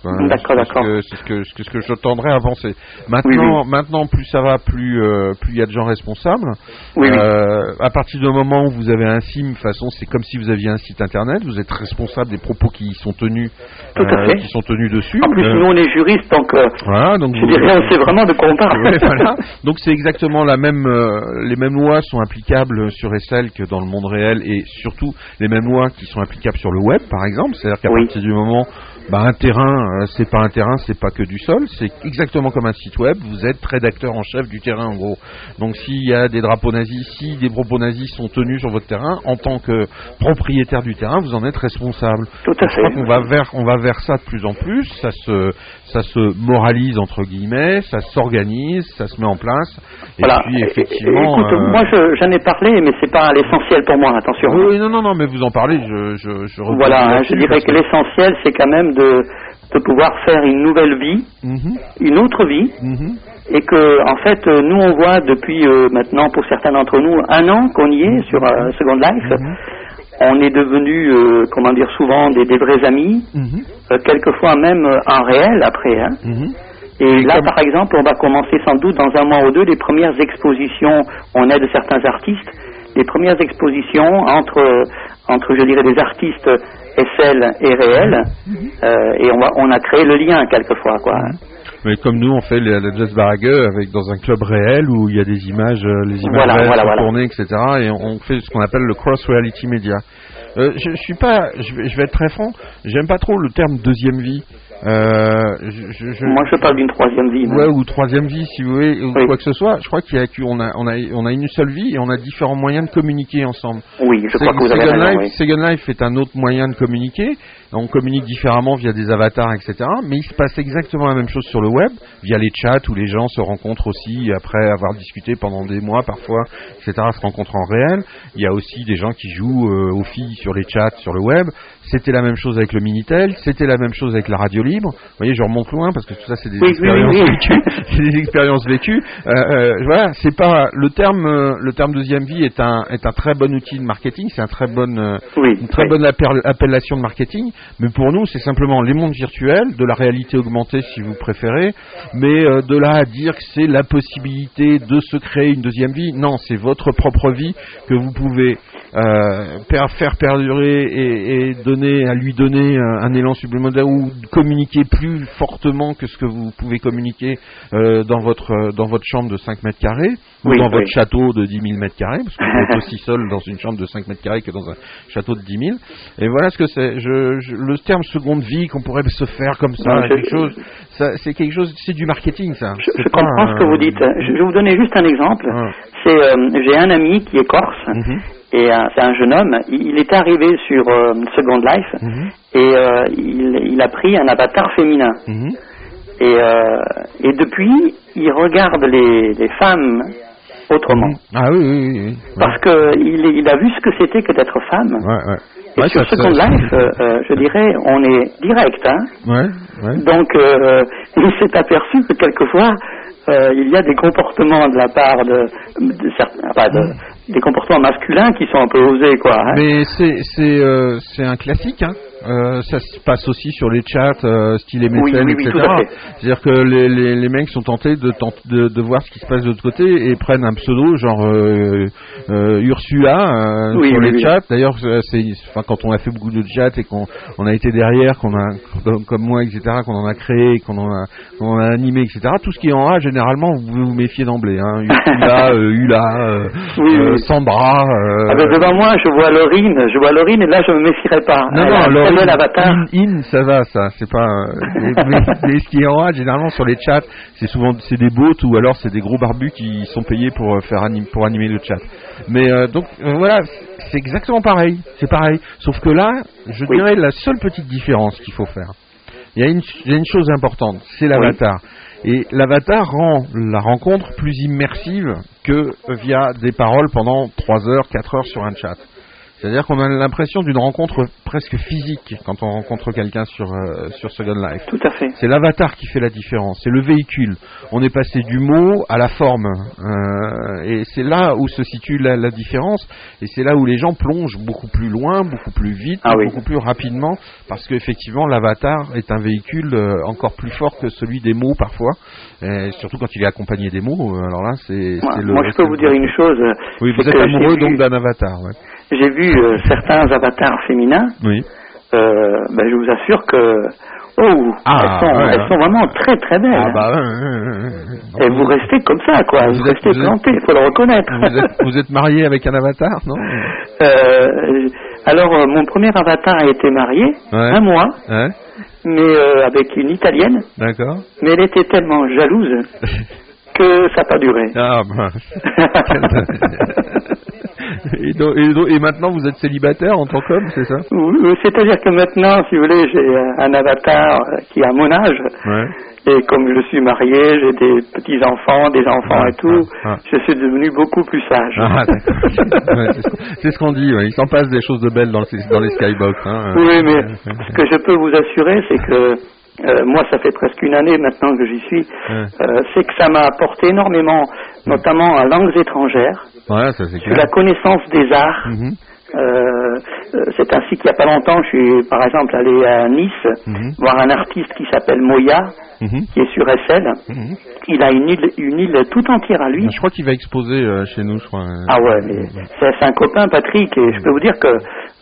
Speaker 1: Enfin,
Speaker 8: D'accord,
Speaker 1: ce
Speaker 8: d'accord.
Speaker 1: que- C'est ce que, ce que, ce que je tendrais à penser. Maintenant, maintenant, plus ça va, plus euh, plus il y a de gens responsables.
Speaker 8: Oui, oui.
Speaker 1: Euh, à partir du moment où vous avez un SIM, de toute façon, c'est comme si vous aviez un site internet. Vous êtes responsable des propos qui y sont tenus,
Speaker 8: Tout à fait.
Speaker 1: qui sont tenus dessus.
Speaker 8: En plus,
Speaker 1: Euh,
Speaker 8: nous, on est juristes, donc euh,
Speaker 1: voilà, donc
Speaker 8: je
Speaker 1: vous-
Speaker 8: dirais, on sait vraiment de quoi on parle.
Speaker 1: Ouais, voilà. Donc c'est exactement la même. euh, les mêmes lois sont applicables sur SL que dans le monde réel et surtout les mêmes lois qui sont applicables sur le web, par exemple. C'est-à-dire qu'à partir du moment, bah, un terrain, euh, c'est pas un terrain, c'est pas que du sol, c'est exactement comme un site web. Vous êtes rédacteur en chef du terrain, en gros. Donc s'il y a des drapeaux nazis, si des propos nazis sont tenus sur votre terrain, en tant que propriétaire du terrain, vous en êtes responsable.
Speaker 8: Tout à
Speaker 1: Je crois
Speaker 8: fait.
Speaker 1: qu'on va vers, on va vers ça de plus en plus. Ça se, ça se moralise entre guillemets, ça s'organise, ça se met en place. Et
Speaker 8: Voilà.
Speaker 1: puis effectivement.
Speaker 8: Écoute,
Speaker 1: euh,
Speaker 8: moi, je- j'en ai parlé, mais c'est pas l'essentiel pour moi, attention.
Speaker 1: oui, non, non, non, mais vous en parlez. Je, je, je
Speaker 8: Voilà, hein, je dirais que l'essentiel, c'est quand même de, de pouvoir faire une nouvelle vie,
Speaker 1: Mhm,
Speaker 8: une autre vie,
Speaker 1: mhm.
Speaker 8: et que, en fait, euh, nous, on voit depuis euh, maintenant, pour certains d'entre nous, un an qu'on y est sur euh, Second Life.
Speaker 1: Mhm.
Speaker 8: On est devenus, euh, comment dire, souvent des, des vrais amis,
Speaker 1: Mhm,
Speaker 8: quelquefois même en réel après. Hein.
Speaker 1: mhm.
Speaker 8: Et là, par exemple, on va commencer sans doute dans un mois ou deux les premières expositions. On aide certains artistes, les premières expositions entre, entre je dirais, des artistes Et réels.
Speaker 1: Mhm.
Speaker 8: Euh, et on, va, on a créé le lien quelquefois, quoi.
Speaker 1: Mais comme nous, on fait la, Jazz Barague avec dans un club réel où il y a des images, euh, les images
Speaker 8: Voilà,
Speaker 1: réelles
Speaker 8: voilà,
Speaker 1: tournées, etc. Et on, fait ce qu'on appelle le cross reality media. Euh, je, je suis pas, je vais être très franc, j'aime pas trop le terme deuxième vie. Euh, je, je-
Speaker 8: Moi, je parle d'une troisième vie.
Speaker 1: Ouais, ou troisième vie, si vous voulez, ou
Speaker 8: Oui.
Speaker 1: quoi que ce soit. Je crois qu'il y a, qu'on a, on a, on a une seule vie et on a différents moyens de communiquer ensemble.
Speaker 8: Oui, je crois que vous avez
Speaker 1: Second
Speaker 8: raison.
Speaker 1: Life,
Speaker 8: oui.
Speaker 1: Second Life est un autre moyen de communiquer. On communique différemment via des avatars, etc. Mais il se passe exactement la même chose sur le web, via les chats où les gens se rencontrent aussi après avoir discuté pendant des mois parfois, etc. Se rencontrent en réel. Il y a aussi des gens qui jouent euh, aux filles sur les chats sur le web. C'était la même chose avec le Minitel, c'était la même chose avec la radio libre. Vous voyez, je remonte loin parce que tout ça c'est des
Speaker 8: Oui, oui,
Speaker 1: expériences
Speaker 8: oui, oui.
Speaker 1: vécues. c'est des expériences vécues. Euh, euh, voilà, c'est pas le terme. euh, Le terme deuxième vie est un est un très bon outil de marketing. C'est un très bon euh, une très bonne appel- appellation de marketing. Mais pour nous, c'est simplement les mondes virtuels, de la réalité augmentée si vous préférez. Mais euh, de là à dire que c'est la possibilité de se créer une deuxième vie, non, c'est votre propre vie que vous pouvez euh, faire perdurer et, et donner à lui donner un, un élan supplémentaire ou communiquer plus fortement que ce que vous pouvez communiquer euh, dans votre dans votre chambre de 5 mètres carrés ou
Speaker 8: Oui,
Speaker 1: dans
Speaker 8: oui.
Speaker 1: votre château de 10 000 mètres carrés parce que vous êtes aussi seul dans une chambre de 5 mètres carrés que dans un château de 10 000 et voilà ce que c'est je, je- le terme seconde vie qu'on pourrait se faire comme ça
Speaker 8: Non,
Speaker 1: quelque chose ça, c'est quelque chose c'est du marketing ça
Speaker 8: Je, comprends ce que vous dites. Je vais vous donner juste un exemple.
Speaker 1: Ah.
Speaker 8: C'est, euh, j'ai un ami qui est corse
Speaker 1: Mhm.
Speaker 8: Et euh, c'est un jeune homme. Il, est arrivé sur euh, Second Life
Speaker 1: Mhm.
Speaker 8: et euh, il, il a pris un avatar féminin.
Speaker 1: Mhm.
Speaker 8: Et, euh, et depuis, il regarde les, les femmes autrement.
Speaker 1: ah oui oui oui. Ouais.
Speaker 8: Parce que il, il a vu ce que c'était que d'être femme.
Speaker 1: Ouais, ouais.
Speaker 8: Et sur Second
Speaker 1: ça-
Speaker 8: Life, je dirais, on est direct. Hein. Donc, il s'est aperçu que quelquefois, il y a des comportements de la part de, de certains, enfin, de- des comportements masculins qui sont un peu osés, quoi. hein.
Speaker 1: Mais c'est c'est euh, un classique, hein. Euh, ça se passe aussi sur les chats, euh, style
Speaker 8: oui, oui,
Speaker 1: etc. C'est-à-dire que les, les, les mecs sont tentés de, de de voir ce qui se passe de l'autre côté et prennent un pseudo genre euh, euh, Ursula euh,
Speaker 8: Oui,
Speaker 1: sur les chats. D'ailleurs, c'est enfin quand on a fait beaucoup de chats et qu'on on a été derrière, qu'on a comme, moi, etc. Qu'on en a créé, qu'on en a qu'on en a animé, etc. Tout ce qui est en A, généralement, vous vous méfier d'emblée. Hein. Ursula, euh, Ula, euh, euh. Sandra.
Speaker 8: Ah ben, devant moi, je vois Laurine, je vois Laurine, et là, je me méfierais pas.
Speaker 1: Non,
Speaker 8: Elle
Speaker 1: non, in,
Speaker 8: avatar.
Speaker 1: in, in, ça va, ça, c'est pas. euh, mais, ce qui est en A, généralement sur les chats, c'est souvent c'est des bots ou alors c'est des gros barbus qui sont payés pour euh, faire anim- pour animer le chat. Mais euh, donc euh, voilà, c'est exactement pareil, c'est pareil. Sauf que là, je
Speaker 8: Oui.
Speaker 1: dirais la seule petite différence qu'il faut faire. Il y a une, il y a une chose importante, c'est l'avatar. Et l'avatar rend la rencontre plus immersive que via des paroles pendant 3 heures, 4 heures sur un chat. C'est-à-dire qu'on a l'impression d'une rencontre presque physique quand on rencontre quelqu'un sur, euh, sur Second Life.
Speaker 8: Tout à fait.
Speaker 1: C'est l'avatar qui fait la différence, c'est le véhicule. On est passé du mot à la forme. Euh, et c'est là où se situe la, la différence. Et c'est là où les gens plongent beaucoup plus loin, beaucoup plus vite,
Speaker 8: Ah oui.
Speaker 1: beaucoup plus rapidement. Parce qu'effectivement, l'avatar est un véhicule euh, encore plus fort que celui des mots parfois. Et surtout quand il est accompagné des mots. euh, Alors là, c'est c'est le.
Speaker 8: moi, je peux vous dire une chose.
Speaker 1: Oui, vous êtes amoureux donc d'un avatar. ouais.
Speaker 8: J'ai vu euh, certains avatars féminins.
Speaker 1: Oui.
Speaker 8: euh, ben, je vous assure que, oh,
Speaker 1: Ah,
Speaker 8: elles, sont,
Speaker 1: ouais,
Speaker 8: elles
Speaker 1: ouais.
Speaker 8: sont vraiment très très belles.
Speaker 1: Ah bah. ouais, ouais, ouais.
Speaker 8: Et vous restez comme ça, quoi. Vous,
Speaker 1: Vous êtes-
Speaker 8: restez
Speaker 1: vous
Speaker 8: planté, il faut le reconnaître.
Speaker 1: Vous êtes, vous êtes marié avec un avatar, non?
Speaker 8: Euh, alors, mon premier avatar a été marié, un mois, mais avec une italienne,
Speaker 1: d'accord.
Speaker 8: mais elle était tellement jalouse que ça n'a pas duré.
Speaker 1: Ah mince. et, donc- et donc- et maintenant vous êtes célibataire en tant qu'homme, c'est ça?
Speaker 8: Oui, C'est-à-dire que maintenant, si vous voulez, j'ai un avatar qui a mon âge,
Speaker 1: Ouais.
Speaker 8: et comme je suis marié, j'ai des petits-enfants, des enfants
Speaker 1: Ah,
Speaker 8: et tout,
Speaker 1: ah, ah.
Speaker 8: je suis devenu beaucoup plus sage.
Speaker 1: C'est ce qu'on- dit. ouais. Il s'en passe des choses de belles dans, le- dans les skybox. Hein.
Speaker 8: Oui, mais ce que je peux vous assurer, c'est que euh, moi, ça fait presque une année maintenant que j'y suis,
Speaker 1: Ouais.
Speaker 8: euh, c'est que ça m'a apporté énormément, notamment en langues étrangères,
Speaker 1: Ouais, ça clair.
Speaker 8: la connaissance des arts.
Speaker 1: Mhm.
Speaker 8: Euh, c'est ainsi qu'il n'y a pas longtemps, je suis par exemple allé à Nice
Speaker 1: Mhm.
Speaker 8: voir un artiste qui s'appelle Moya,
Speaker 1: Mhm.
Speaker 8: qui est sur SL.
Speaker 1: Mhm.
Speaker 8: Il a une île, une île tout entière à lui.
Speaker 1: Je crois qu'il va exposer euh, chez nous, je crois. euh.
Speaker 8: Ah ouais, mais c'est un copain, Patrick, et je peux vous dire que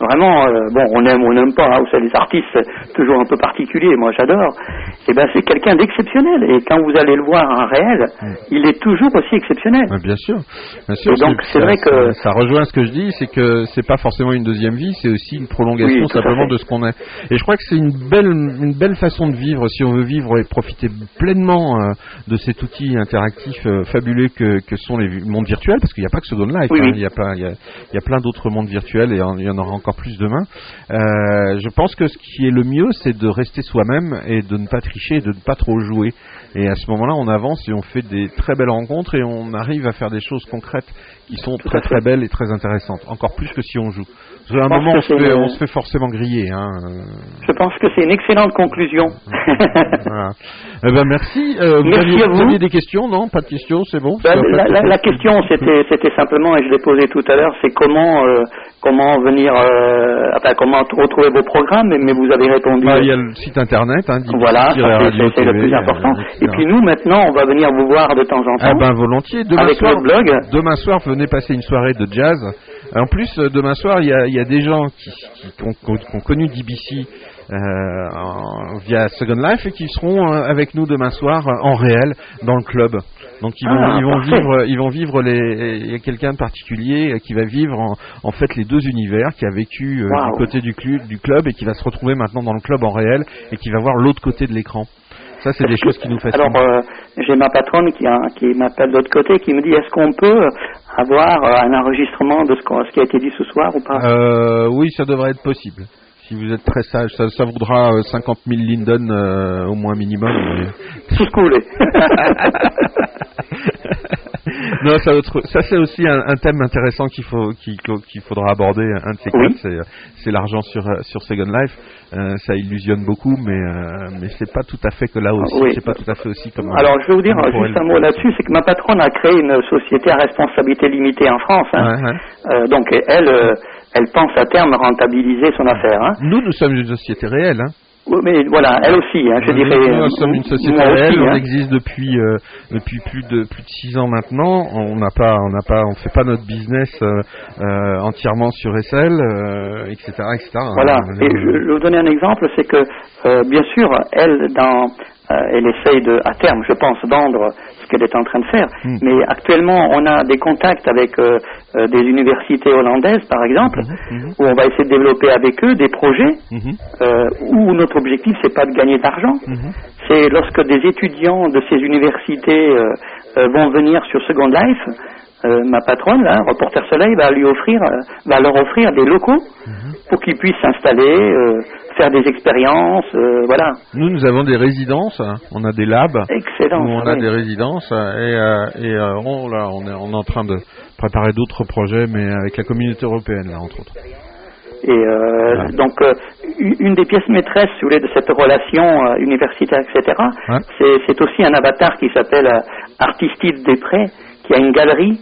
Speaker 8: vraiment, euh, bon, on aime ou on n'aime pas, hein, les artistes, c'est toujours un peu particulier, moi j'adore. Et ben c'est quelqu'un d'exceptionnel, et quand vous allez le voir en réel, il est toujours aussi exceptionnel.
Speaker 1: Bien sûr, bien sûr.
Speaker 8: Et donc, c'est vrai que-
Speaker 1: ça, ça rejoint ce que je dis, c'est que c'est pas forcément une deuxième vie, c'est aussi une prolongation
Speaker 8: Oui,
Speaker 1: simplement de ce qu'on est. Et je crois que c'est une belle, une belle façon de vivre si on veut vivre et profiter pleinement euh, de cet outil interactif euh, fabuleux que, que sont les mondes virtuels, parce qu'il n'y a pas que Life,
Speaker 8: Oui,
Speaker 1: hein,
Speaker 8: oui.
Speaker 1: il y a pas, il y a, il y a plein d'autres mondes virtuels et il y en aura encore plus demain. Euh, je pense que ce qui est le mieux, c'est de rester soi-même et de ne pas tricher, et de ne pas trop jouer. Et à ce moment-là, on avance et on fait des très belles rencontres et on arrive à faire des choses concrètes qui sont très très belles et très intéressantes. Encore plus que si on joue. Parce qu'à un moment, on se, fait, on se fait forcément griller. Hein. euh,
Speaker 8: Je pense que c'est une excellente conclusion.
Speaker 1: voilà. Eh ben, merci. Euh, vous,
Speaker 8: Merci
Speaker 1: aviez,
Speaker 8: à vous.
Speaker 1: vous aviez des questions Non? Pas de questions, c'est bon?
Speaker 8: Ben, la, question, c'était, simplement, et je l'ai posé tout à l'heure, c'est comment, euh, comment venir, euh, enfin, comment retrouver vos programmes, mais, vous avez répondu.
Speaker 1: Ah, Il y a le site internet, hein,
Speaker 8: voilà, c'est, le plus important.
Speaker 1: euh, etc.
Speaker 8: Et puis nous, maintenant, on va venir vous voir de temps en temps.
Speaker 1: Ah ben volontiers. Demain
Speaker 8: Avec
Speaker 1: soir,
Speaker 8: blog.
Speaker 1: demain soir, venez passer une soirée de jazz. En plus, euh, demain soir, il y a, il y a des gens qui, qui, qui ont, qui ont- connu DBC euh, en- via Second Life et qui seront euh, avec nous demain soir euh, en réel dans le club. Donc ils vont,
Speaker 8: Ah,
Speaker 1: ils vont vivre, ils vont vivre les. Il y a quelqu'un de particulier qui va vivre en, en fait les deux univers, qui a vécu euh,
Speaker 8: Wow.
Speaker 1: du côté du, clu- du club et qui va se retrouver maintenant dans le club en réel et qui va voir l'autre côté de l'écran. Ça, c'est des choses qui nous fascinent.
Speaker 8: Alors, euh, j'ai ma patronne qui, a- qui m'appelle de l'autre côté, qui me dit est-ce qu'on peut avoir euh, un enregistrement de ce, qui a été dit ce soir ou pas?
Speaker 1: Euh, oui, ça devrait être possible. Si vous êtes très sage, ça, ça voudra euh, 50 000 Linden euh, au moins minimum. mais-
Speaker 8: Tout ce que vous voulez.
Speaker 1: non, ça, ça c'est aussi un, un thème intéressant qu'il faut qu'il qu'il faudra aborder. Un de ces
Speaker 8: Oui.
Speaker 1: quatre, c'est l'argent sur sur Second Life. Euh, ça illusionne beaucoup, mais euh, mais c'est pas tout à fait que là aussi.
Speaker 8: Oui.
Speaker 1: C'est pas tout à fait aussi comme.
Speaker 8: Alors, je vais vous dire juste un mot là-dessus, c'est que ma patronne a créé une société à responsabilité limitée en France. hein.
Speaker 1: Ouais, ouais.
Speaker 8: Euh, donc, elle, euh, elle pense à terme rentabiliser son affaire. Hein.
Speaker 1: Nous, nous sommes une société réelle. Hein.
Speaker 8: Oui, Mais voilà, elle aussi, hein, je
Speaker 1: Nous,
Speaker 8: dirais.
Speaker 1: nous
Speaker 8: euh,
Speaker 1: sommes une société
Speaker 8: moi aussi,
Speaker 1: réelle, on
Speaker 8: hein.
Speaker 1: existe depuis euh, depuis plus de plus de six ans maintenant. On n'a pas on n'a pas on fait pas notre business euh, euh, entièrement sur SL, euh, etc., etc.
Speaker 8: Voilà.
Speaker 1: Euh,
Speaker 8: Et je, je vais vous donner un exemple, c'est que euh, bien sûr, elle, dans, euh, elle essaye de, à terme, je pense, vendre qu'elle est en train de faire.
Speaker 1: Mm.
Speaker 8: Mais actuellement, on a des contacts avec euh, euh, des universités hollandaises, par exemple,
Speaker 1: Mhm,
Speaker 8: où on va essayer de développer avec eux des projets euh, où notre objectif c'est pas de gagner d'argent, c'est lorsque des étudiants de ces universités euh, euh, vont venir sur Second Life, euh, ma patronne, là, Reporter Soleil, va lui offrir, euh, va leur offrir des locaux pour qu'ils puissent s'installer, euh, faire des expériences, euh, voilà.
Speaker 1: Nous, nous avons des résidences, hein. on a des labs.
Speaker 8: Excellent.
Speaker 1: Où on a des résidences euh, et, euh, et euh, on, là, on, est, on est en train de préparer d'autres projets, mais avec la communauté européenne, là, entre autres.
Speaker 8: Et euh,
Speaker 1: Voilà.
Speaker 8: donc, euh, une des pièces maîtresses, si vous voulez, de cette relation euh, universitaire, etc.,
Speaker 1: Ouais.
Speaker 8: c'est- aussi un avatar qui s'appelle euh, Artistide Després, qui a une galerie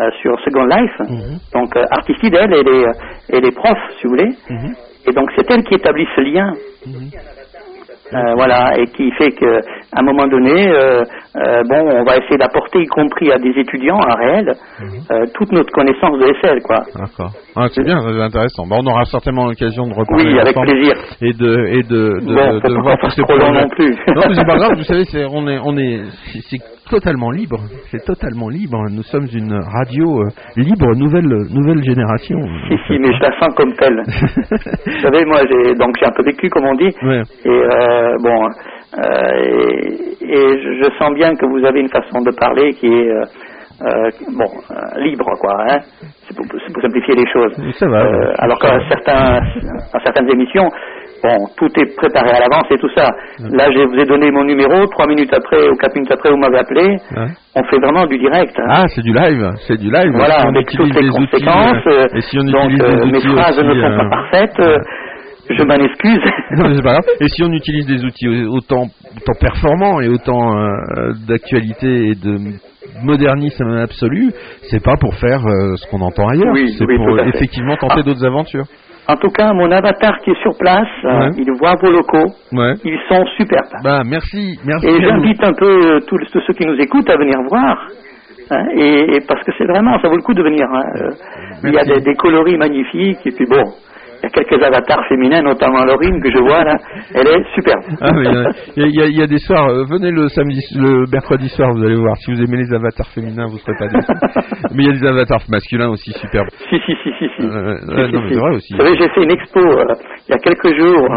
Speaker 8: euh, sur Second Life.
Speaker 1: Mhm.
Speaker 8: Donc, euh, Artistide, elle, elle est, euh, elle est prof, si vous voulez.
Speaker 1: Mhm.
Speaker 8: Et donc, c'est elle qui établit ce lien.
Speaker 1: Mhm.
Speaker 8: Euh, voilà, et qui fait que, à un moment donné, euh, euh, bon, on va essayer d'apporter, y compris à des étudiants, en réel,
Speaker 1: Mhm.
Speaker 8: euh, toute notre connaissance de SL, quoi.
Speaker 1: D'accord. Ah, c'est bien, c'est intéressant. Bon, on aura certainement l'occasion de reparler
Speaker 8: Oui, avec plaisir.
Speaker 1: et de et de, de,
Speaker 8: Bon,
Speaker 1: de
Speaker 8: pas
Speaker 1: voir tous ces projets.
Speaker 8: non plus.
Speaker 1: Non, mais c'est pas grave. Vous savez, c'est on est on est c'est c'est totalement libre. C'est totalement libre. Nous sommes une radio euh, libre, nouvelle nouvelle génération.
Speaker 8: Si, si, mais je la sens comme telle. Vous savez, moi, j'ai donc j'ai un peu vécu, comme on dit,
Speaker 1: Ouais.
Speaker 8: et euh, bon, euh, et, et je, sens bien que vous avez une façon de parler qui est euh, bon euh, libre, quoi. Hein c'est pour, simplifier les choses.
Speaker 1: Ça va,
Speaker 8: Euh, alors qu'à certains, à certaines émissions, bon, tout est préparé à l'avance et tout ça. Là, je vous ai donné mon numéro. Trois minutes après ou quatre minutes après, vous m'avez appelé. On fait vraiment du direct. hein.
Speaker 1: Ah, c'est du live, c'est du live.
Speaker 8: Voilà,
Speaker 1: Si on
Speaker 8: avec toutes les conséquences.
Speaker 1: euh,
Speaker 8: euh,
Speaker 1: et si on
Speaker 8: donc,
Speaker 1: utilise
Speaker 8: euh, mes phrases
Speaker 1: aussi,
Speaker 8: ne sont
Speaker 1: euh,
Speaker 8: pas parfaites. je m'en excuse.
Speaker 1: Non, pas grave. Et si on utilise des outils autant, autant performants et autant euh, d'actualité et de modernisme absolu, c'est pas pour faire euh, ce qu'on entend ailleurs.
Speaker 8: Oui,
Speaker 1: c'est
Speaker 8: oui,
Speaker 1: pour effectivement tenter
Speaker 8: Ah.
Speaker 1: d'autres aventures.
Speaker 8: En tout cas, mon avatar qui est sur place, euh,
Speaker 1: Ouais.
Speaker 8: il voit vos locaux.
Speaker 1: Ouais.
Speaker 8: Ils sont superbes.
Speaker 1: Bah merci, merci.
Speaker 8: Et j'invite un peu euh, tous, tous ceux qui nous écoutent à venir voir. hein, et, et parce que c'est vraiment, ça vaut le coup de venir. hein, euh, il y a des, des coloris magnifiques. Et puis bon, il y a quelques avatars féminins, notamment Laurine, que je vois là. Elle est superbe.
Speaker 1: Ah, mais il y a- il y, des soirs, euh, venez le samedi, le mercredi soir, vous allez voir. Si vous aimez les avatars féminins, vous serez pas déçus. mais il y a des avatars masculins aussi superbes.
Speaker 8: Si, si, si, si, si.
Speaker 1: Euh,
Speaker 8: Si,
Speaker 1: ouais,
Speaker 8: si,
Speaker 1: non, mais
Speaker 8: si.
Speaker 1: c'est vrai aussi.
Speaker 8: Vous savez, j'ai fait une expo euh, il y a quelques jours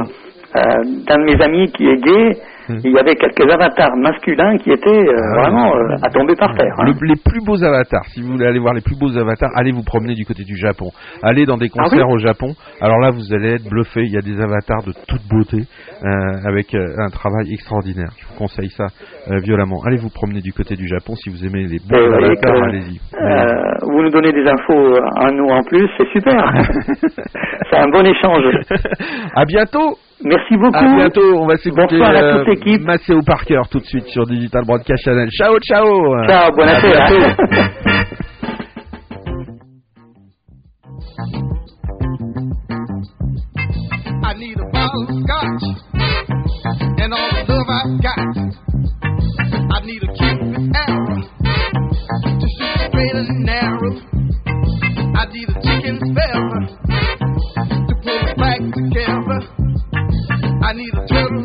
Speaker 8: euh, d'un de mes amis qui est gay il y avait quelques avatars masculins qui étaient euh,
Speaker 1: Ah,
Speaker 8: vraiment euh, à tomber par terre. hein.
Speaker 1: Le- les plus beaux avatars, si vous voulez aller voir les plus beaux avatars, allez vous promener du côté du Japon. Allez dans des
Speaker 8: Ah
Speaker 1: concerts
Speaker 8: oui
Speaker 1: au Japon. Alors là, vous allez être bluffé. Il y a des avatars de toute beauté euh, avec un travail extraordinaire. Je vous conseille ça violemment. Allez vous promener du côté du Japon si vous aimez les beaux
Speaker 8: Et voyez
Speaker 1: avatars.
Speaker 8: que,
Speaker 1: Allez-y.
Speaker 8: vous nous donnez des infos à nous en plus, c'est super. c'est un bon échange.
Speaker 1: à bientôt.
Speaker 8: Merci beaucoup.
Speaker 1: À bientôt. On va s'écouter
Speaker 8: Bonsoir à
Speaker 1: euh,
Speaker 8: toute l'équipe.
Speaker 1: Maceo Parker tout de suite sur Digital Broadcast Channel. Ciao, ciao.
Speaker 8: Ciao, buona
Speaker 1: À
Speaker 8: sera.
Speaker 1: bientôt.
Speaker 9: I need a bottle of scotch and all the love I've got. I need a Cupid arrow to shoot straight and narrow. I need a chicken feather I need a turtle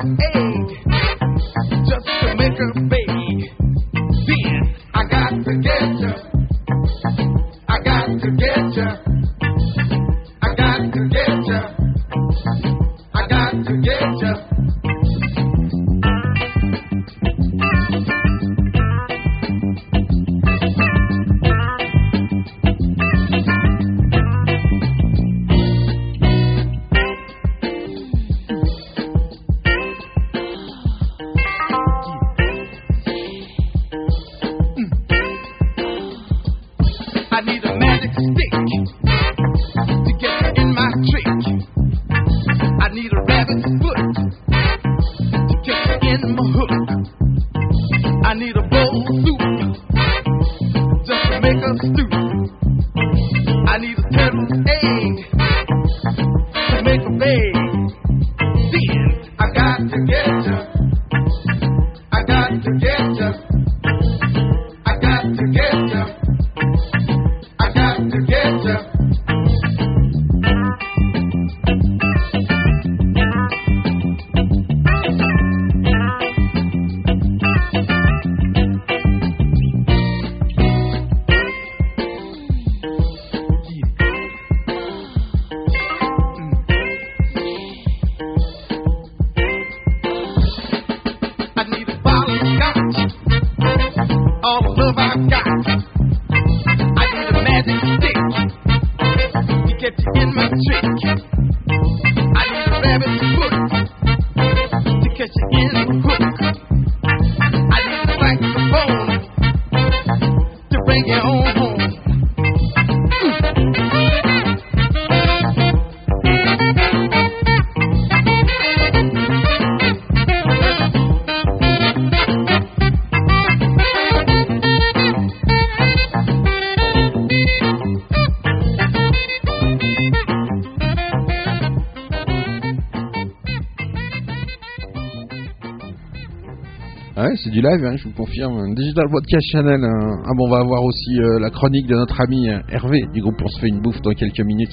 Speaker 1: live, hein, je vous confirme. Digital Podcast Channel. hein. Ah bon, on va avoir aussi euh, la chronique de notre ami euh, Hervé du groupe On se fait une bouffe dans quelques minutes.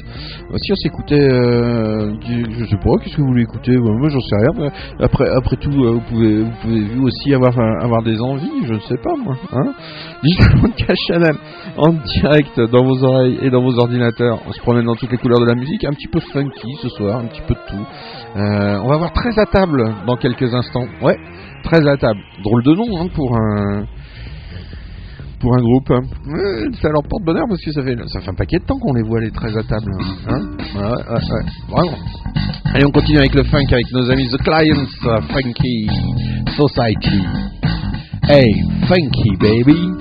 Speaker 1: Aussi, on s'écoutait, euh, je sais pas, qu'est-ce que vous voulez écouter? Moi, j'en sais rien. Après, après tout, euh, vous pouvez, vous aussi avoir, euh, avoir des envies, je ne sais pas moi. Hein Digital Podcast Channel en direct dans vos oreilles et dans vos ordinateurs. On se promène dans toutes les couleurs de la musique, un petit peu funky ce soir, un petit peu de tout. Euh, on va voir très à table dans quelques instants. Ouais, très à table. Drôle de nom hein, pour un pour un groupe. hein. Ça leur porte bonheur parce que ça fait ça fait un paquet de temps qu'on les voit les très à table. Hein ouais, vraiment. Allez, on continue avec le funk avec nos amis The Clients, euh, Funky Society. Hey, funky baby.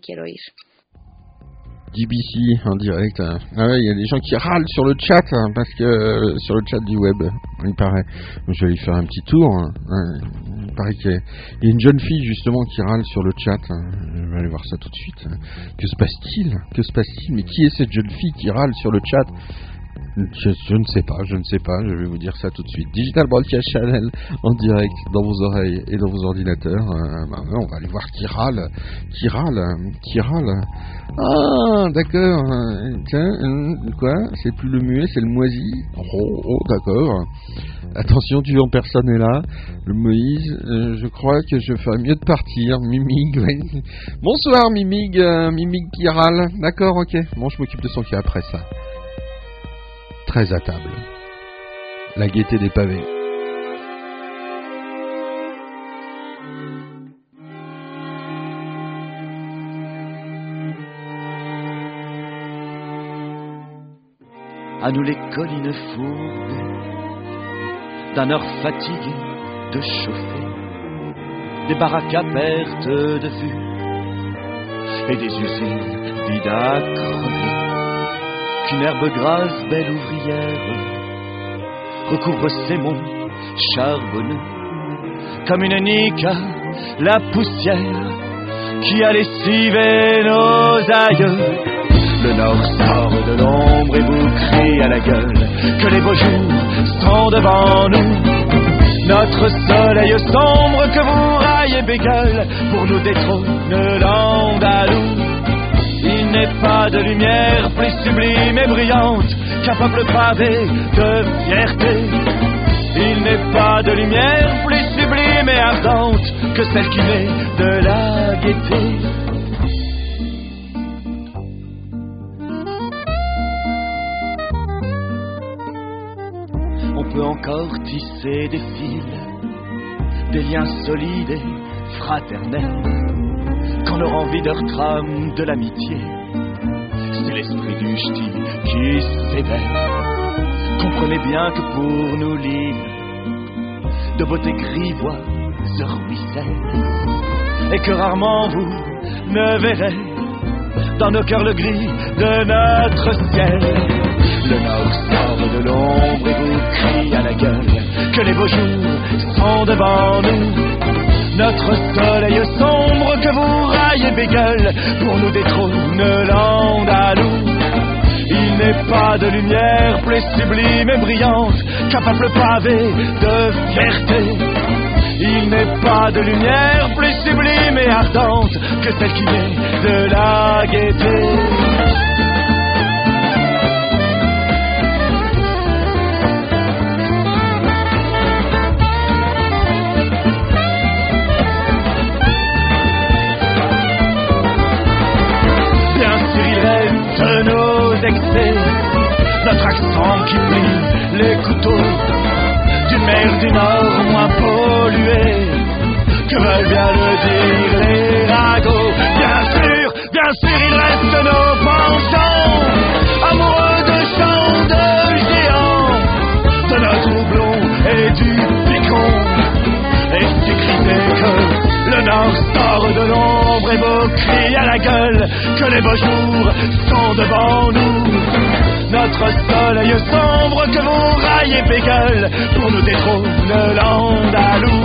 Speaker 10: Quiero.
Speaker 1: DBC en direct. hein. Ah ouais, il y a des gens qui râlent sur le chat hein, parce que euh, sur le chat du web, il paraît. Je vais aller faire un petit tour. hein. Il paraît qu'il y, a une jeune fille justement qui râle sur le chat. Je vais aller voir ça tout de suite. Que se passe-t-il? Que se passe-t-il? Mais qui est cette jeune fille qui râle sur le chat? Je, ne sais pas, je ne sais pas, je vais vous dire ça tout de suite. Digital Broadcast Channel en direct dans vos oreilles et dans vos ordinateurs. Euh, bah, ouais, on va aller voir qui râle, qui râle, qui râle. Ah, d'accord. Tiens, euh, quoi? C'est plus le muet, c'est le moisi? Oh, oh, d'accord. Attention, tu en personne est là. Le Moïse, euh, je crois que je ferais mieux de partir. Mimig, ouais. Bonsoir, Mimig, euh, Mimig qui râle. D'accord, ok. Bon, je m'occupe de son cas après ça. 13 à table. La gaieté des pavés.
Speaker 2: à nous les collines fourbes d'un heure fatigué de chauffer, des baraques à perte de vue et des usines vides à crever, qu'une herbe grasse, belle ouvrière, recouvre ces monts charbonneux, comme une nique la poussière qui a lessivé nos aïeux. Le nord sort de l'ombre et vous crie à la gueule que les beaux jours sont devant nous. Notre soleil sombre que vous raillez bégueule pour nous détrône l'Andalou. Il n'est pas de lumière plus sublime et brillante qu'un peuple pavé de fierté. Il n'est pas de lumière plus sublime et ardente que celle qui naît de la gaieté. On peut encore tisser des fils, des liens solides et fraternels, quand nos envie de trame de l'amitié. C'est l'esprit du ch'ti qui s'éveille. Comprenez bien que pour nous l'île de beauté grivoise ruisselle, et que rarement vous ne verrez dans nos cœurs le gris de notre ciel. Le nord sort de l'ombre et vous crie à la gueule que les beaux jours sont devant nous. Notre soleil sombre que vous raillez bégueule pour nous détrône l'Andalou. Il n'est pas de lumière plus sublime et brillante peuple pavé de fierté. Il n'est pas de lumière plus sublime et ardente que celle qui naît de la gaieté. Notre accent qui plie les couteaux d'une mer du Nord moins polluée que veulent bien le dire les ragots? Bien sûr, bien sûr, il reste nos penchants, amoureux de chants de géants, de notre houblon et du picon. Et s'écrivait que le Nord sort de l'ombre et vos cris à la gueule que les beaux jours sont devant nous. Notre soleil sombre que vous raillez Pégueule pour nous détrône l'Andalou.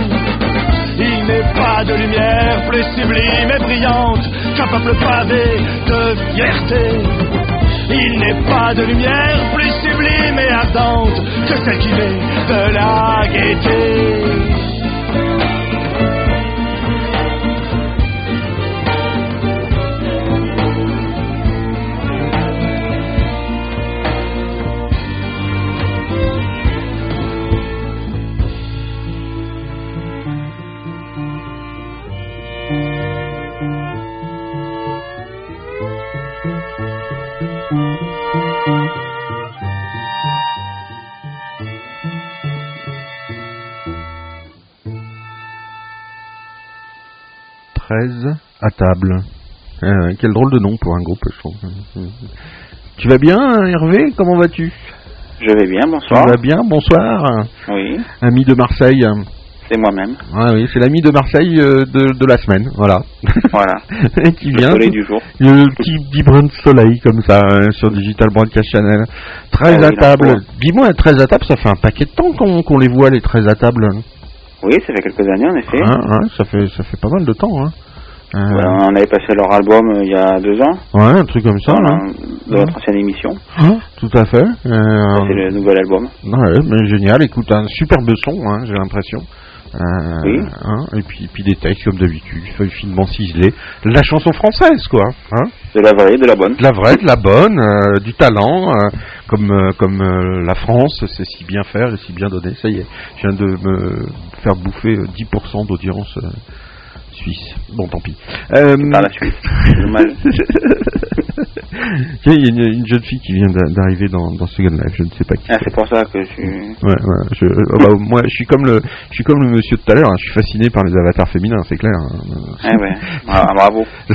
Speaker 2: Il n'est pas de lumière plus sublime et brillante qu'un peuple pavé de fierté. Il n'est pas de lumière plus sublime et ardente que celle qui naît de la gaieté.
Speaker 1: Treize à table. Euh, quel drôle de nom pour un groupe, je trouve. Tu vas bien, Hervé? Comment vas-tu?
Speaker 11: Je vais bien, bonsoir.
Speaker 1: Tu vas bien Bonsoir.
Speaker 11: Oui,
Speaker 1: Ami de Marseille.
Speaker 11: c'est moi-même.
Speaker 1: Ah oui, c'est l'ami de Marseille euh, de, de la semaine, voilà.
Speaker 11: Voilà.
Speaker 1: Et qui
Speaker 11: Le
Speaker 1: vient.
Speaker 11: soleil du jour.
Speaker 1: Le petit, petit brin de soleil comme ça hein, sur Digital Broadcast Channel. 13
Speaker 11: Ah
Speaker 1: à
Speaker 11: oui,
Speaker 1: table. Dis-moi, 13 à table, ça fait un paquet de temps qu'on qu'on les voit, les 13 à table.
Speaker 11: Oui, ça fait quelques années en effet.
Speaker 1: Hein, hein, ça, fait, ça fait pas mal de temps. Hein. Euh,
Speaker 11: Ouais, on avait passé leur album euh, il y a deux ans,
Speaker 1: ouais, un truc comme ça.
Speaker 11: dans
Speaker 1: là.
Speaker 11: de notre ancienne émission.
Speaker 1: Hein, tout à fait. Euh,
Speaker 11: C'est le nouvel album.
Speaker 1: ouais, mais génial. Écoute, un superbe son, hein, j'ai l'impression.
Speaker 11: Oui.
Speaker 1: hein, et puis, puis des textes comme d'habitude, feuilles finement ciselées. La chanson française, quoi. Hein
Speaker 11: De la vraie, de la bonne.
Speaker 1: de la vraie, de la bonne, du talent, comme comme la France sait si bien faire et si bien donner. Ça y est, je viens de me faire bouffer euh, 10% d'audience suisse. Bon, tant pis. Euh,
Speaker 11: la.
Speaker 1: Tiens, Il y a une, une jeune fille qui vient d'a- d'arriver dans, dans Second Life, je ne sais pas qui.
Speaker 11: Ah, c'est pour ça que tu...
Speaker 1: Ouais, ouais, je, euh, bah, moi, je suis comme le, je suis comme le monsieur de tout à l'heure. hein, je suis fasciné par les avatars féminins, c'est clair. hein.
Speaker 11: Ah ouais, Ah, bravo.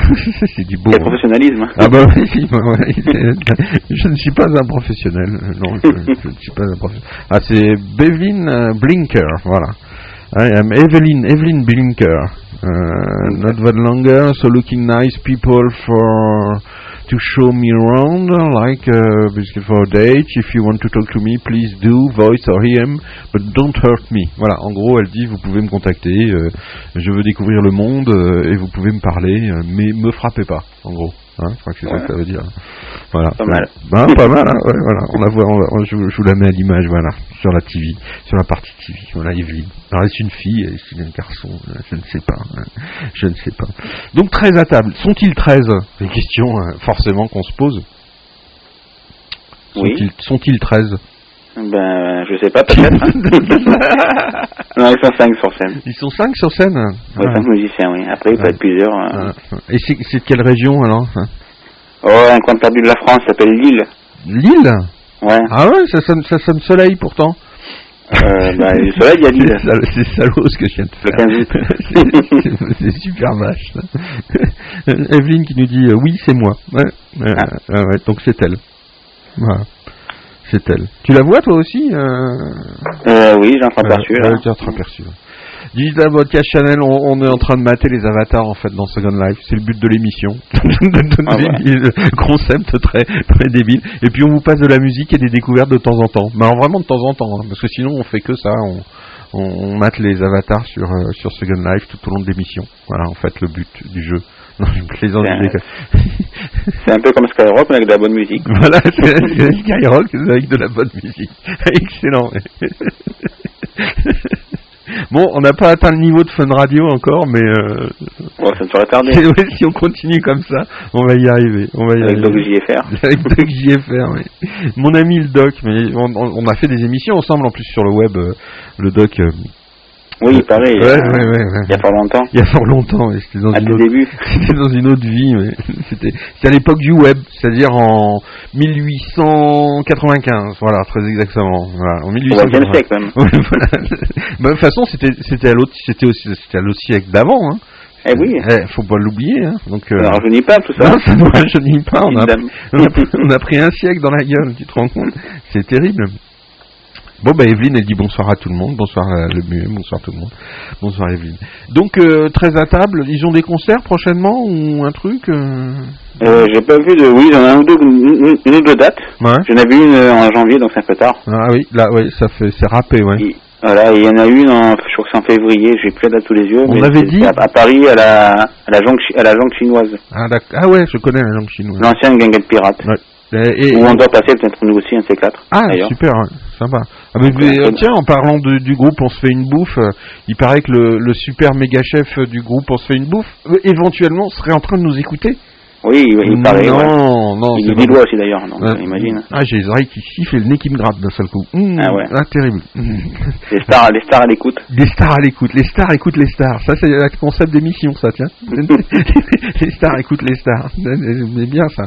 Speaker 1: c'est du beau.
Speaker 11: Quel
Speaker 1: hein.
Speaker 11: professionnalisme.
Speaker 1: Ah bah oui, bah ouais. je ne suis pas un professionnel. euh, Non, je, je ne suis pas un professionnel. Ah, c'est Bevin euh, Blinker, voilà. I am Evelyn, Evelyn Blinker. Uh, not that longer, so looking nice people for to show me around, like uh, basically for a date. If you want to talk to me, please do, voice or him, but don't hurt me. Voilà, en gros, elle dit, vous pouvez me contacter, euh, je veux découvrir le monde euh, et vous pouvez me parler, euh, mais me frappez pas, en gros. Hein, je crois que c'est ça que ça veut dire. Voilà.
Speaker 11: Pas mal.
Speaker 1: Ben, pas mal, hein, ouais, voilà. On la voit, on la- je, vous- je vous la mets à l'image, voilà, sur la TV, sur la partie TV. Voilà, Evelyne. Alors, est-ce une fille, est-ce un garçon Euh, Je ne sais pas. hein. Je ne sais pas. Donc, 13 à table. Sont-ils 13 C'est une question, euh, forcément, qu'on se pose.
Speaker 11: Oui.
Speaker 1: Sont-ils 13
Speaker 11: Ben, je sais pas, peut-être. hein. non, ils sont cinq sur scène.
Speaker 1: Ils sont 5 sur scène
Speaker 11: Ouais,
Speaker 1: Ah.
Speaker 11: cinq musiciens, oui. Après, il peut
Speaker 1: Ouais.
Speaker 11: être plusieurs. euh.
Speaker 1: Ah. Et c'est c'est de quelle région, alors hein?
Speaker 11: Oh, un coin perdu de la France s'appelle Lille.
Speaker 1: Lille?
Speaker 11: Ouais.
Speaker 1: Ah ouais, ça sonne, ça sonne soleil, pourtant.
Speaker 11: Euh, bah, le soleil, il y a Lille.
Speaker 1: C'est sal- C'est salaud ce que je viens de faire.
Speaker 11: 15 août.
Speaker 1: C'est- c'est c'est super vache. Evelyne qui nous dit euh, oui, c'est moi. Ouais, euh,
Speaker 11: Ah.
Speaker 1: ouais, ouais, donc c'est elle. Voilà. C'est elle. Tu la vois toi aussi euh...
Speaker 11: Euh, oui, j'ai entreaperçu,
Speaker 1: Ouais,
Speaker 11: là.
Speaker 1: ouais, tu as entreaperçu. Digital Broadcast Channel, on, on est en train de mater les avatars en fait dans Second Life. C'est le but de l'émission. de donner
Speaker 11: Ah ouais.
Speaker 1: des concepts très très débiles. Et puis on vous passe de la musique et des découvertes de temps en temps. Mais alors vraiment de temps en temps, hein, parce que sinon on fait que ça. On, on, on mate les avatars sur euh, sur Second Life tout au long de l'émission. Voilà en fait le but du jeu. Non, je plaisante.
Speaker 11: C'est un-
Speaker 1: je déconne.
Speaker 11: C'est un peu comme Skyrock, mais avec de la bonne musique.
Speaker 1: Voilà, c'est c'est Skyrock avec de la bonne musique. Excellent. Bon, on n'a pas atteint le niveau de Fun Radio encore, mais euh,
Speaker 11: ça ne
Speaker 1: c'est- ouais, si on continue comme ça, on va y arriver. On va y
Speaker 11: Avec. Doc JFR.
Speaker 1: Avec Doc JFR, oui. Mon ami le Doc, mais on, a fait des émissions ensemble en plus sur le web. euh, le Doc.
Speaker 11: Oui, pareil.
Speaker 1: Ouais,
Speaker 11: euh,
Speaker 1: ouais, ouais, ouais.
Speaker 11: Il y a pas longtemps.
Speaker 1: Il y a fort longtemps, c'était dans autre... dans une autre vie, mais c'était c'était à l'époque du web, c'est-à-dire en 1895, voilà, très exactement. Voilà, en
Speaker 11: Au
Speaker 1: 1895.
Speaker 11: XXe siècle, même.
Speaker 1: Voilà. Bah, de toute façon, c'était c'était à l'autre c'était aussi c'était à l'autre siècle d'avant hein.
Speaker 11: Eh oui.
Speaker 1: Eh, faut pas l'oublier hein. Donc euh,
Speaker 11: ne rajeunit pas, tout ça.
Speaker 1: non, ça ne rajeunit pas, on a,
Speaker 11: Évidemment.
Speaker 1: on, a, on a pris un siècle dans la gueule, tu te rends compte C'est terrible. Bon, bah Evelyne, elle dit bonsoir à tout le monde. Bonsoir à le muet, bonsoir tout le monde. Bonsoir Evelyne. Donc, euh, très à table, ils ont des concerts prochainement ou un truc euh
Speaker 11: Euh, j'ai pas vu de. Oui, j'en ai un ou deux, une, une ou deux dates.
Speaker 1: Ouais.
Speaker 11: J'en ai vu une euh, en janvier, donc c'est un peu tard.
Speaker 1: Ah oui, là, oui, ça fait, c'est râpé, ouais.
Speaker 11: Et, voilà, il y en a une, en, je crois que c'est en février, j'ai plus la date sous les yeux.
Speaker 1: On
Speaker 11: mais
Speaker 1: avait dit-
Speaker 11: à, à Paris, à la, à la jonque, à la jonque chinoise.
Speaker 1: Ah. Ah ouais, je connais la langue chinoise.
Speaker 11: L'ancienne guinguette pirate.
Speaker 1: Ouais. Et, et-
Speaker 11: Où on doit passer peut-être nous aussi, un de ces quatre.
Speaker 1: Ah,
Speaker 11: d'ailleurs.
Speaker 1: super, sympa. Ah, euh, tiens, en parlant de- du groupe On se fait une bouffe, euh, il paraît que le, le super méga chef euh, du groupe On se fait une bouffe, euh, éventuellement, serait en train de nous écouter.
Speaker 11: Oui, il, il paraît.
Speaker 1: Non,
Speaker 11: ouais.
Speaker 1: non,
Speaker 11: Il est
Speaker 1: pas
Speaker 11: lillois aussi d'ailleurs, donc
Speaker 1: Ouais.
Speaker 11: imagine.
Speaker 1: Ah, j'ai les oreilles qui sifflent et le nez qui me gratte d'un seul coup. Mmh,
Speaker 11: Ah ouais.
Speaker 1: Ah, terrible. Mmh.
Speaker 11: Les stars, les stars à l'écoute.
Speaker 1: Les stars à l'écoute, les stars écoutent les stars. Ça, c'est le concept d'émission, ça, tiens. les stars écoutent les stars. C'est bien, ça.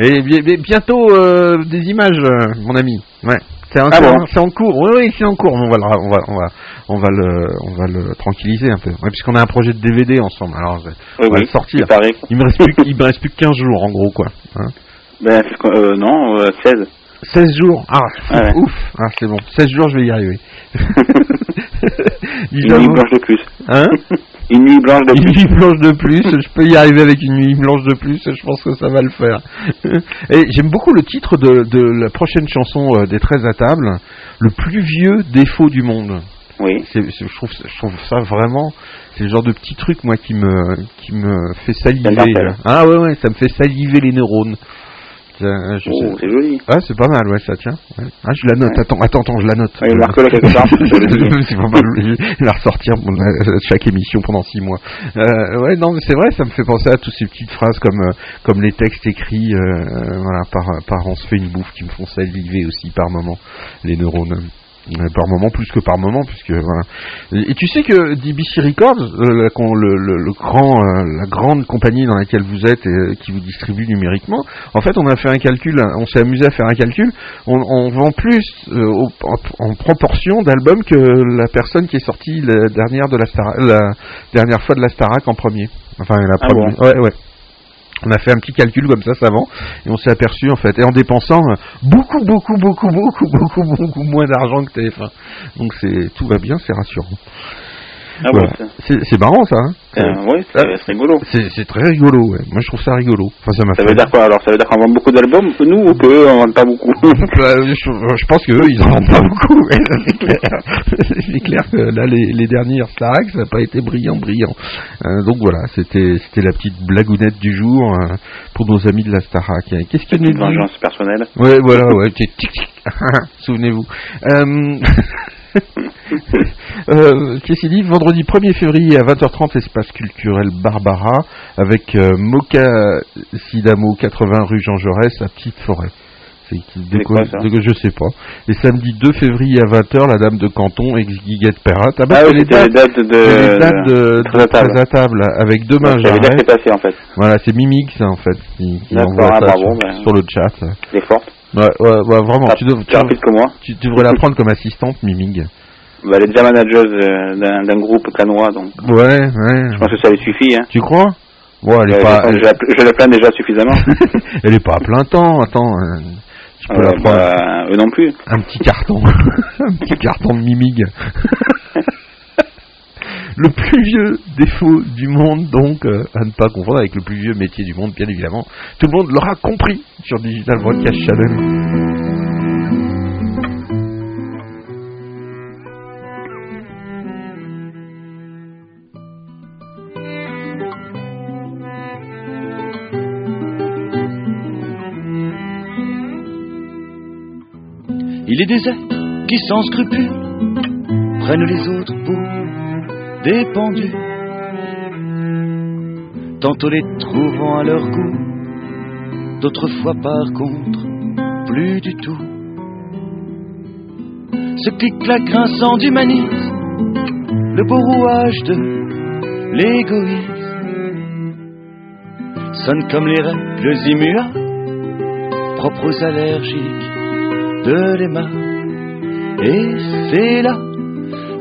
Speaker 1: Et bi- bi- bientôt, euh, des images, mon ami. Ouais. C'est en,
Speaker 11: Ah bon
Speaker 1: en cours. Oui, oui, c'est en cours. On va, le, on va, on va, on va le, on va le tranquilliser un peu. Ouais, puisqu'on a un projet de DVD ensemble. Alors,
Speaker 11: Oui,
Speaker 1: on va
Speaker 11: oui,
Speaker 1: le sortir.
Speaker 11: il
Speaker 1: me reste plus, il me reste plus que 15 jours, en gros, quoi. Hein.
Speaker 11: Ben, euh, non, euh, 16.
Speaker 1: 16 jours. Ah,
Speaker 11: Ah ouais.
Speaker 1: ouf. Ah, c'est bon. 16 jours, je vais y arriver. Dis
Speaker 11: Une nuit blanche de plus.
Speaker 1: Hein?
Speaker 11: Une nuit blanche de
Speaker 1: Une
Speaker 11: plus.
Speaker 1: nuit blanche de plus, je peux y arriver avec une nuit blanche de plus, je pense que ça va le faire. Et j'aime beaucoup le titre de, de la prochaine chanson euh, des 13 à table, le plus vieux défaut du monde.
Speaker 11: Oui.
Speaker 1: Je, trouve, je trouve ça vraiment, c'est le genre de petit truc moi qui me, qui me fait saliver. Ah ouais ouais, ça me fait saliver les neurones. Tiens, je
Speaker 11: Oh, c'est joli.
Speaker 1: ah, c'est pas mal, ouais, ça tient. Ouais. Ah, je la note. Attends, attends, attends, je la note.
Speaker 11: Quelque part.
Speaker 1: c'est pas la ressortir la- chaque émission pendant six mois. Euh, ouais, non, mais c'est vrai, ça me fait penser à toutes ces petites phrases comme euh, comme les textes écrits, euh, voilà, par par on se fait une bouffe qui me font saliver aussi par moment les neurones. Par moment plus que par moment puisque voilà. Et, et tu sais que DBC Records euh, la, con- le, le- le grand euh, la grande compagnie dans laquelle vous êtes et euh, qui vous distribue numériquement en fait on a fait un calcul on s'est amusé à faire un calcul. On, on vend plus au- en, en proportion d'albums que la personne qui est sortie la dernière de la Star, la dernière fois de la Starac en premier. Enfin la
Speaker 11: Ah
Speaker 1: première. Ouais ouais on a fait un petit calcul comme ça savant et on s'est aperçu en fait et en dépensant euh, beaucoup beaucoup beaucoup beaucoup beaucoup beaucoup moins d'argent que TF1 donc c'est tout va bien c'est rassurant
Speaker 11: Ah
Speaker 1: Voilà.
Speaker 11: ça-
Speaker 1: c'est marrant ça hein
Speaker 11: euh, ouais, c'est rigolo.
Speaker 1: c'est très rigolo ouais. moi je trouve ça rigolo enfin ça
Speaker 11: Ça veut dire quoi alors? Ça veut dire qu'on vend beaucoup d'albums, nous, ou qu'eux, on vend pas beaucoup?
Speaker 1: Bah, je, je pense que eux, ils en vendent pas beaucoup. c'est clair. c'est clair que là, les, les dernières Starac, ça n'a pas été brillant, brillant. Euh, donc voilà, c'était la petite blagounette du jour euh, pour nos amis de la Starac. Qu'est-ce qu'il nous dit
Speaker 11: vengeance personnelle.
Speaker 1: Ouais, voilà, ouais. Souvenez-vous. Euh... qu'il dit Vendredi 1er février à 20h30, espace culturel Barbara, avec euh, Moka Sidamo, 80 rue Jean Jaurès, à Petite Forêt. C'est de
Speaker 11: C'est
Speaker 1: quoi, de Je sais pas. Et samedi 2 février à 20h, la Dame de Canton, ex Guiguette Perrat. Ah bah,
Speaker 11: Ah
Speaker 1: c'est
Speaker 11: oui,
Speaker 1: les
Speaker 11: c'était les
Speaker 1: dates,
Speaker 11: dates de...
Speaker 1: c'est les dates de,
Speaker 11: à
Speaker 1: de Très
Speaker 11: table.
Speaker 1: à table, avec demain
Speaker 11: que
Speaker 1: Jarret.
Speaker 11: c'est passé en fait.
Speaker 1: Voilà, c'est Mimic, ça, en fait, qui, qui envoie
Speaker 11: ah,
Speaker 1: ça
Speaker 11: bravo,
Speaker 1: sur,
Speaker 11: ben.
Speaker 1: sur le chat.
Speaker 11: Elle est forte.
Speaker 1: Ouais, ouais, ouais, vraiment.
Speaker 11: Ah,
Speaker 1: tu, dev-
Speaker 11: plus rapide que moi.
Speaker 1: tu, tu devrais la prendre comme assistante, Miming.
Speaker 11: Bah, elle est déjà manageuse euh, d'un groupe canois, donc
Speaker 1: Ouais, ouais.
Speaker 11: je pense que ça lui suffit. Hein.
Speaker 1: Tu crois? Bon, elle est
Speaker 11: Euh,
Speaker 1: pas,
Speaker 11: je, la- je la plains déjà suffisamment.
Speaker 1: elle est pas à plein temps. Attends, euh, tu peux
Speaker 11: Euh,
Speaker 1: la prendre
Speaker 11: bah, eux non plus.
Speaker 1: un petit carton, un petit carton de Mimig. le plus vieux défaut du monde, donc, euh, à ne pas confondre avec le plus vieux métier du monde, bien évidemment. Tout le monde l'aura compris sur Digital Broadcast Channel.
Speaker 2: Il est qui, sans scrupule, prennent les autres pour des tantôt les trouvant à leur goût, d'autres fois par contre, plus du tout. Ce clic-clac grinçant d'humanisme, le beau rouage de l'égoïsme, sonne comme les règles immuables, propres aux allergiques de l'EMA. Et c'est là,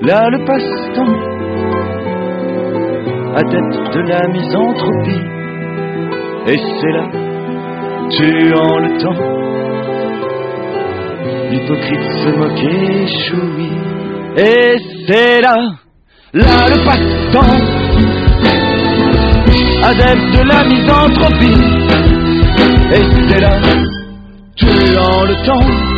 Speaker 2: là le passe-temps, adepte de la misanthropie. Et c'est là, tuant le temps, L'hypocrite se moquait, choui. Et c'est là, là le passe-temps. Adepte de la misanthropie. Et c'est là, tuant le temps.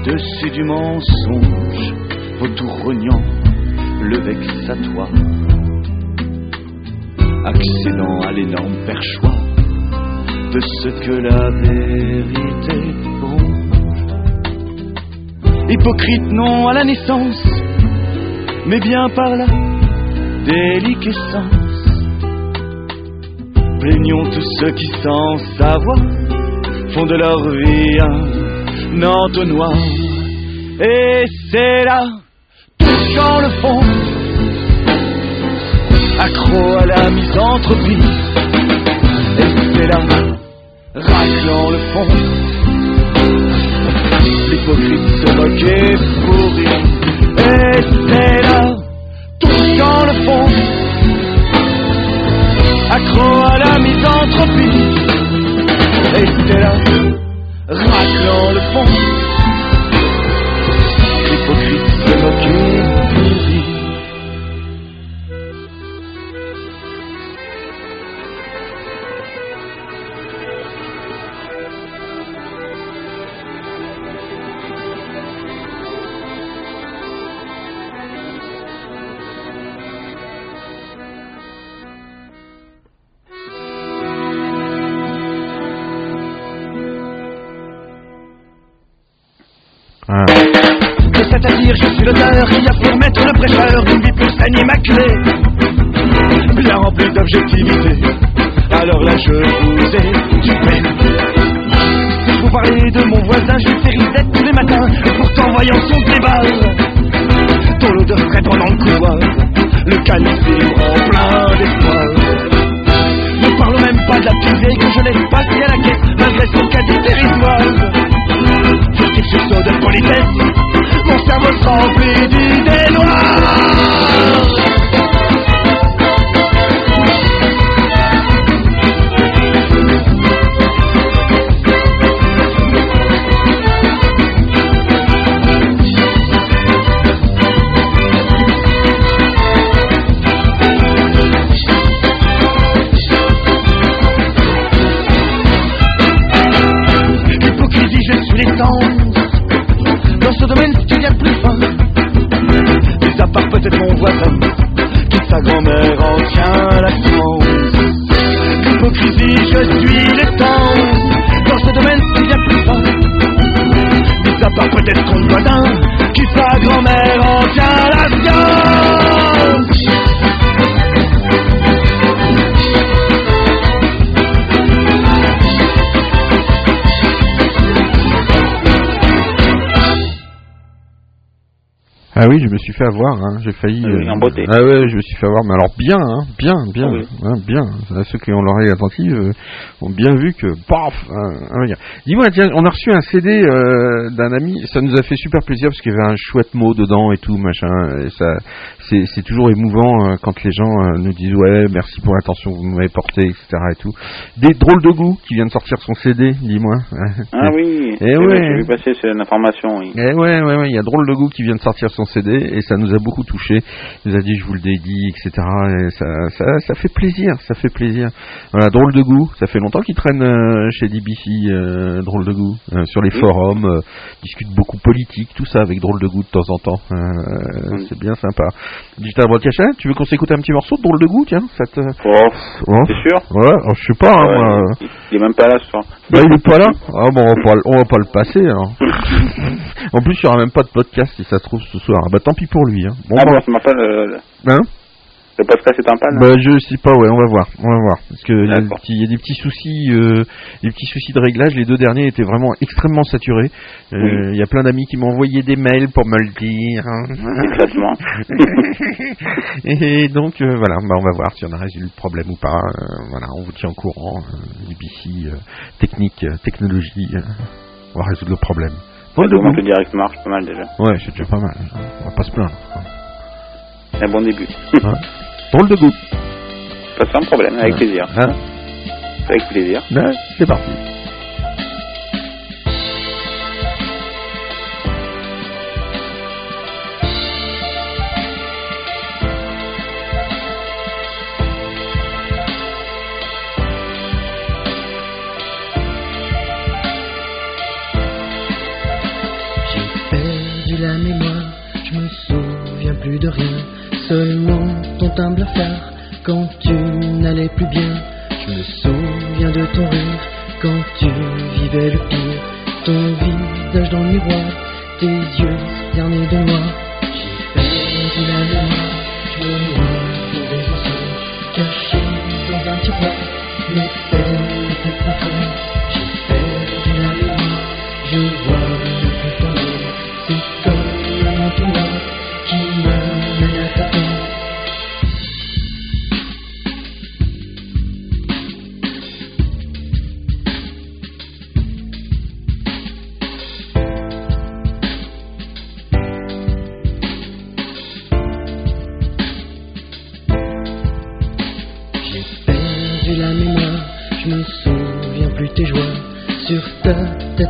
Speaker 2: Au-dessus du mensonge, vautour rognant, le vex à toi. Accédant à l'énorme perchoir de ce que la vérité ronge. Hypocrite non à la naissance, mais bien par la déliquescence. Plaignons tous ceux qui sans savoir font de leur vie un entonnoir. Et c'est là, touchant le fond, accro à la misanthropie. Et c'est là, raclant le fond, l'hypocrite se moquait pour rire. Et c'est là, touchant le fond, accro à la raclant le fond, vibre en plein d'espoir. Ne parle même pas de la petite que je laisse passer à la caisse, malgré son caddie dérisoire. Furtif sursaut de politesse, mon cerveau se remplit d'idées suis
Speaker 1: fait avoir, hein. j'ai failli.
Speaker 11: Ah oui, en beauté.
Speaker 1: Ah ouais, je me suis fait avoir, mais alors bien, hein, bien, bien,
Speaker 11: Ah oui.
Speaker 1: hein, bien. Ceux qui ont l'oreille attentive euh, ont bien vu que, paf, hein, hein. Dis-moi, tiens, on a reçu un CD euh, d'un ami, ça nous a fait super plaisir parce qu'il y avait un chouette mot dedans et tout, machin. Et ça, c'est, toujours émouvant euh, quand les gens euh, nous disent ouais, merci pour l'attention que vous m'avez portée, etc. et tout. Des drôles de goût qui vient de sortir son CD, dis-moi.
Speaker 11: Ah oui,
Speaker 1: Eh
Speaker 11: oui,
Speaker 1: ouais.
Speaker 11: j'ai vu passer c'est une information, oui.
Speaker 1: Eh ouais, ouais, ouais, il y a Drôle de goût qui vient de sortir son CD et ça nous a beaucoup touché. Il nous a dit je vous le dédie, etc. Et ça, ça, ça fait plaisir, ça fait plaisir. Voilà, Drôle de goût, ça fait longtemps qu'il traîne euh, chez DBC, euh, Drôle de goût, euh, sur les
Speaker 11: Oui.
Speaker 1: forums, euh, discute beaucoup politique, tout ça avec Drôle de goût de temps en temps.
Speaker 11: Oui.
Speaker 1: C'est bien sympa. Digital Broadcast, tu veux qu'on s'écoute un petit morceau de Drôle de goût, tiens ça te...
Speaker 11: Oh,
Speaker 1: Oh.
Speaker 11: c'est sûr
Speaker 1: Ouais, alors, je sais pas, hein,
Speaker 11: Ouais,
Speaker 1: moi.
Speaker 11: il, est même pas là ce soir.
Speaker 1: Bah, il est pas là Ah bon, on va pas, on va pas le passer alors. en plus, il y aura même pas de podcast si ça se trouve ce soir. Bah tant pis pour lui. Hein. Bon,
Speaker 11: ah bon, m'a le... le-
Speaker 1: hein
Speaker 11: Le podcast est en panne
Speaker 1: Bah, je sais pas, ouais, on va voir, on va voir, parce que il y, a des
Speaker 11: D'accord.
Speaker 1: petits- il y a des petits soucis, euh, des petits soucis de réglage. Les deux derniers étaient vraiment extrêmement saturés. Euh, Il y a plein d'amis qui m'ont envoyé des mails pour me le dire.
Speaker 11: Exactement.
Speaker 1: Et donc euh, voilà, bah, on va voir si on a résolu le problème ou pas. Euh, voilà, on vous tient au courant. Euh, BBC, euh, technique, euh, technologie, euh, on va résoudre le problème. De
Speaker 11: que
Speaker 1: goût.
Speaker 11: le direct marche, pas mal déjà.
Speaker 1: Ouais, c'est déjà pas mal. On va pas se plaindre.
Speaker 11: C'est un bon début.
Speaker 1: Hein. Drôle de goût.
Speaker 11: Pas sans problème, avec plaisir.
Speaker 1: Hein
Speaker 11: Avec plaisir.
Speaker 1: Ouais, c'est parti.
Speaker 12: La mémoire, je me souviens plus de rien, seulement ton timbre phare quand tu n'allais plus bien. Je me souviens de ton rire. Quand tu vivais le pire, ton visage dans le miroir, tes yeux cernés de noir. J'ai perdu la mémoire, je me noie dans des caché dans un tiroir, mes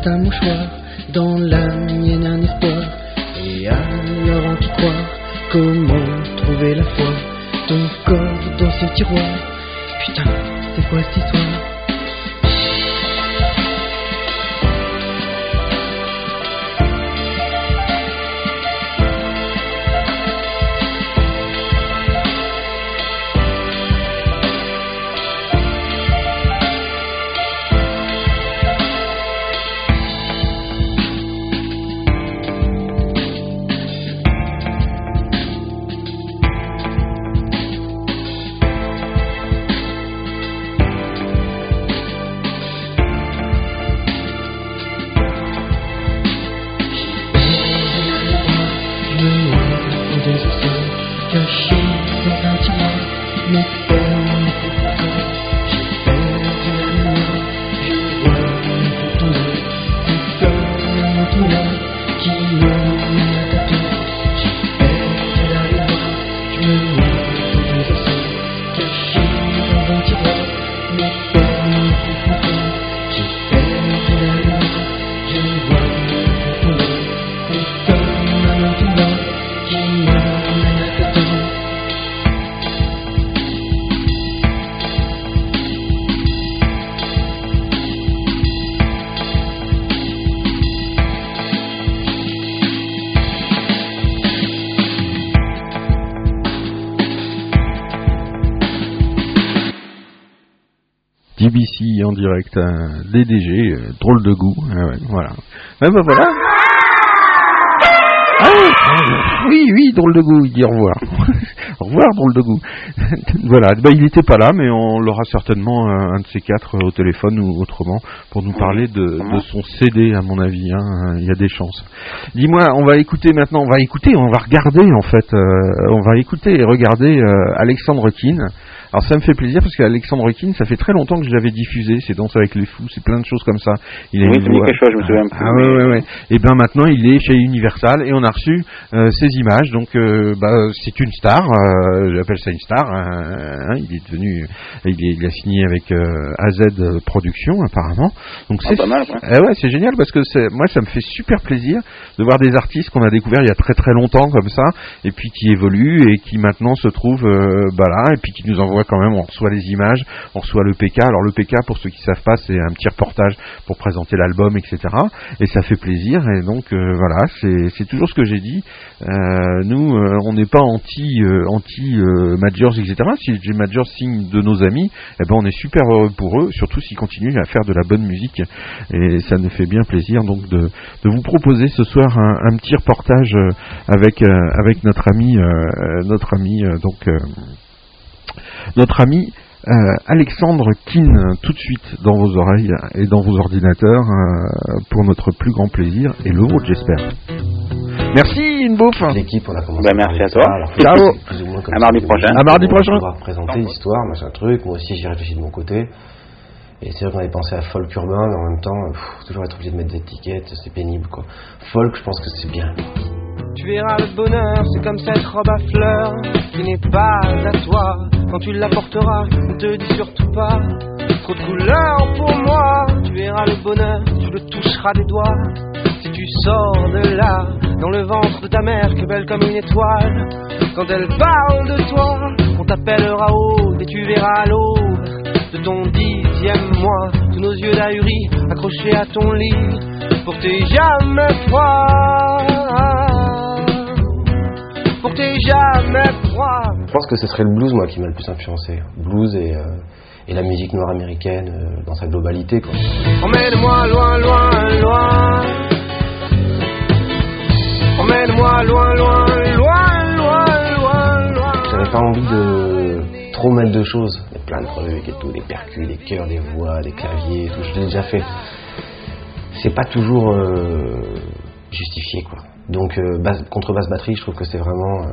Speaker 1: 怎么说？DDG, euh, drôle de goût. Ah voilà. Ah bah voilà. Ah oui, oui, drôle de goût, il dit au revoir. au revoir, drôle de goût. voilà, bah, il n'était pas là, mais on l'aura certainement euh, un de ces quatre euh, au téléphone ou autrement pour nous parler de, son CD, à mon avis. hein, Il y a des chances. Dis-moi, on va écouter maintenant, on va écouter, on va regarder en fait, on va écouter et regarder Alexandre Keane. Alors ça me fait plaisir parce qu'Alexandre Keane, ça fait très longtemps que je l'avais diffusé, c'est Danse avec les fous, c'est plein de choses comme ça. Il
Speaker 11: Oui, dit
Speaker 1: voix-
Speaker 11: quelque chose, je me souviens plus,
Speaker 1: Ah ouais, ouais, ouais. Et ben maintenant il est chez Universal et on a reçu euh, ses images, donc euh, bah, c'est une star, euh, j'appelle ça une star. hein, il est devenu, il, est- il a signé avec euh, AZ Productions apparemment. Donc
Speaker 11: Ah,
Speaker 1: c'est
Speaker 11: pas mal, quoi.
Speaker 1: eh ouais, c'est génial parce que c'est, moi ça me fait super plaisir de voir des artistes qu'on a découverts il y a très très longtemps comme ça et puis qui évoluent et qui maintenant se trouvent euh, bah là et puis qui nous envoient quand même, on reçoit les images, on reçoit le PK. Alors le PK pour ceux qui savent pas, c'est un petit reportage pour présenter l'album, etc. Et ça fait plaisir et donc euh, voilà, c'est, toujours ce que j'ai dit. Euh, nous, euh, on n'est pas anti anti majors, etc. Si les majors signent de nos amis, eh ben on est super heureux pour eux, surtout s'ils continuent à faire de la bonne musique. Et ça nous fait bien plaisir donc de, de vous proposer ce soir un, un petit reportage avec avec notre ami notre ami donc notre ami euh, Alexandre Keane, tout de suite dans vos oreilles et dans vos ordinateurs euh, pour notre plus grand plaisir et le vôtre, j'espère. Merci, Inbouf.
Speaker 13: L'équipe, on a commencé.
Speaker 11: Ben, merci à toi.
Speaker 13: Alors,
Speaker 1: Ciao.
Speaker 13: c'est plus ou moins comme
Speaker 11: À mardi prochain.
Speaker 1: À mardi
Speaker 13: On va
Speaker 1: prochain.
Speaker 13: pouvoir présenter l'histoire, machin truc. Moi aussi, j'ai réfléchi de mon côté. Et c'est vrai qu'on avait pensé à folk urbain, mais en même temps, pff, toujours être obligé de mettre des étiquettes, c'est pénible, quoi. Folk, je pense que c'est bien.
Speaker 6: Tu verras le bonheur, c'est comme cette robe à fleurs qui n'est pas à toi. Quand tu la porteras, ne te dis surtout pas trop de couleurs pour moi. Tu verras le bonheur, tu le toucheras des doigts. Si tu sors de là, dans le ventre de ta mère, que belle comme une étoile. Quand elle parle de toi, on t'appellera haut et tu verras l'aube de ton dixième mois. Tous nos yeux d'ahuris accrochés à ton lit pour t'aies jamais froid. Pour que jamais froid.
Speaker 13: Je pense que ce serait le blues, moi, qui m'a le plus influencé. Blues et, euh, et la musique noire américaine euh, dans sa globalité, quoi.
Speaker 6: Emmène-moi loin, loin, loin. Emmène-moi loin, loin, loin, loin, loin, loin.
Speaker 13: J'avais pas envie de trop mettre de choses. Il y a plein de trucs et tout, des percus, des chœurs, des voix, des claviers, et tout. Je l'ai déjà fait. C'est pas toujours euh, justifié, quoi. Donc, euh, basse, batterie, je trouve que c'est vraiment. euh,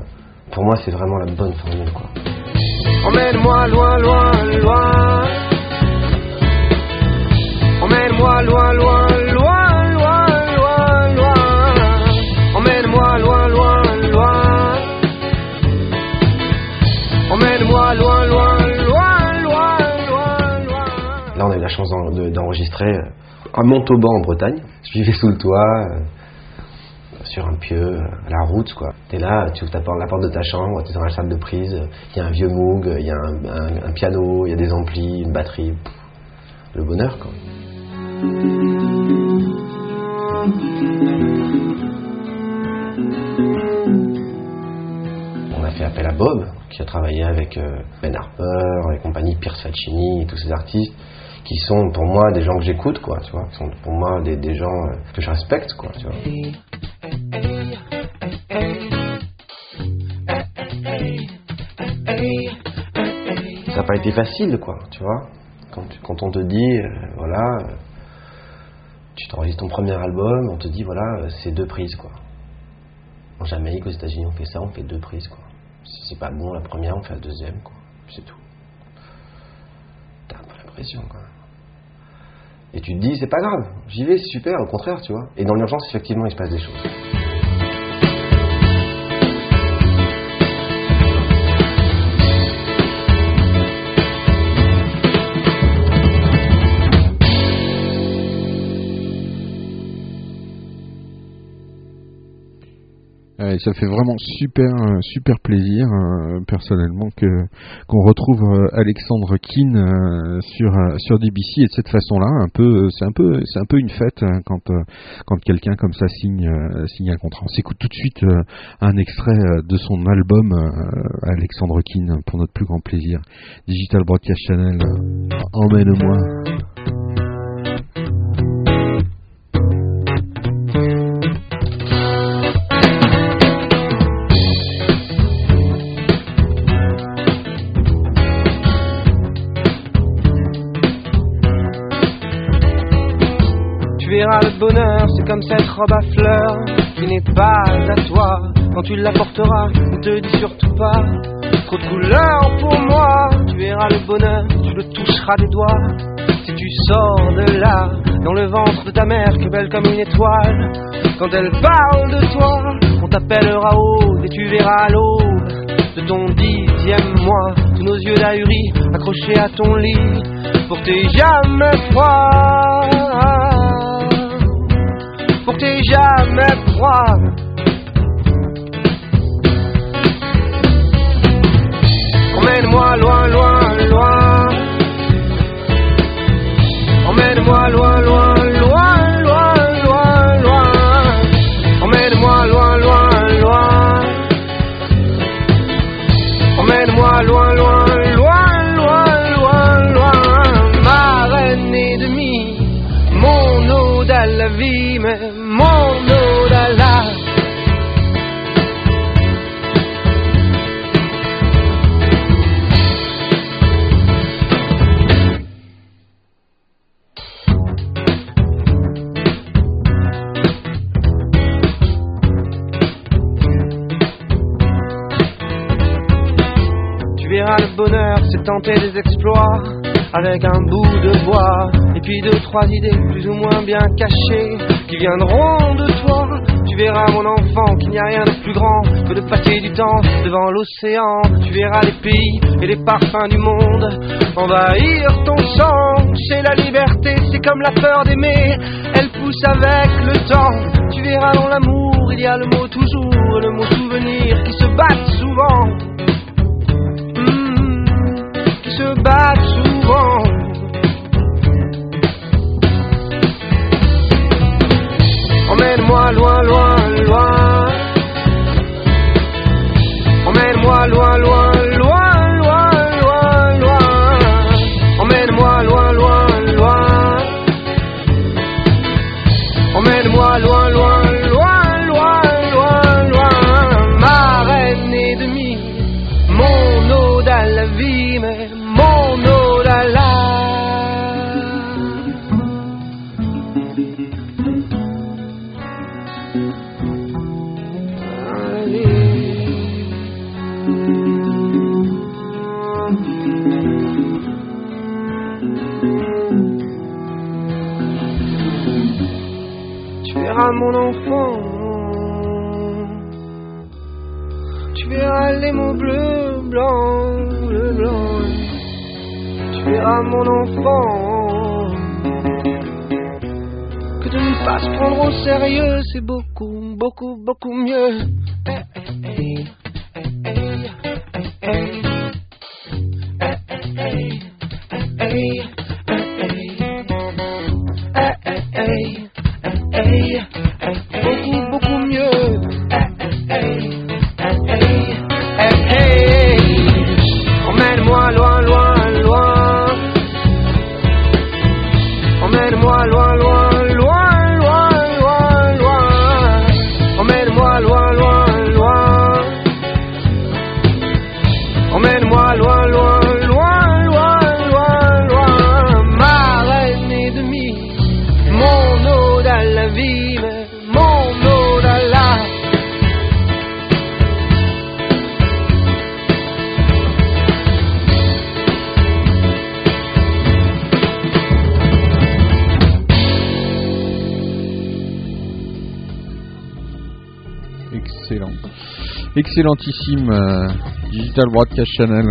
Speaker 13: pour moi, c'est vraiment la bonne formule, quoi.
Speaker 6: Emmène-moi loin, loin, loin. Emmène-moi loin, loin, loin, loin, loin, loin. Emmène-moi loin, loin, loin. Emmène-moi loin, loin, loin, loin, loin, loin.
Speaker 13: Là, on a eu la chance d'en- de- d'enregistrer euh, à Montauban, en Bretagne. Je vivais sous le toit, euh, sur un pieu, euh, à la route, quoi. T'es là, tu ouvres la porte de ta chambre, t'es dans la salle de prise, il y a un vieux Moog, il y a un, piano, il y a des amplis, une batterie. Le bonheur, quoi. On a fait appel à Bob, qui a travaillé avec euh, Ben Harper et compagnie, Pierre Falcini et tous ces artistes, qui sont pour moi des gens que j'écoute, quoi, tu vois, qui sont pour moi des, des gens euh, que je respecte, quoi, tu vois. Ça n'a pas été facile, quoi, tu vois. Quand, on te dit, euh, voilà, euh, tu t'enregistres ton premier album, on te dit, voilà, euh, c'est deux prises, quoi. En Jamaïque, aux États-Unis, on fait ça, on fait deux prises, quoi. Si c'est pas bon la première, on fait la deuxième, quoi. C'est tout. T'as peu l'impression, quoi. Et tu te dis, c'est pas grave, j'y vais, super, au contraire, tu vois. Et dans l'urgence, effectivement, il se passe des choses.
Speaker 1: Ça fait vraiment super euh, super plaisir euh, personnellement qu'on retrouve euh, Alexandre Keane sur sur DBC et de cette façon-là un peu c'est un peu c'est un peu une fête hein, quand quand quelqu'un comme ça signe signe un contrat. On s'écoute tout de suite un extrait de son album Alexandre Keane pour notre plus grand plaisir. Digital Broadcast Channel emmène-moi.
Speaker 6: Verras le bonheur, c'est comme cette robe à fleurs qui n'est pas à toi. Quand tu la porteras, ne te dis surtout pas trop de couleurs pour moi. Tu verras le bonheur, tu le toucheras des doigts. Si tu sors de là, dans le ventre de ta mère, que belle comme une étoile. Quand elle parle de toi, on t'appellera haut et tu verras l'aube de ton dixième mois. Tous nos yeux d'ahuris accrochés à ton lit pour t'aies jamais froid pour que t'aies jamais froid. Emmène-moi loin, loin, loin. Emmène-moi loin, loin, loin, avec un bout de bois et puis deux trois idées plus ou moins bien cachées qui viendront de toi. Tu verras mon enfant qu'il n'y a rien de plus grand que de passer du temps devant l'océan. Tu verras les pays et les parfums du monde envahir ton sang. C'est la liberté, c'est comme la peur d'aimer, elle pousse avec le temps. Tu verras dans l'amour, il y a le mot toujours, le mot souvenir qui se battent souvent. Hmm, qui se battent souvent. Loin, loin, loin. Bleus, blancs, bleu, blanc. Tu verras mon enfant. Que de ne pas se prendre au sérieux, c'est beaucoup, beaucoup, beaucoup mieux. Eh, eh, eh,
Speaker 1: Excellentissime euh, Digital Broadcast Channel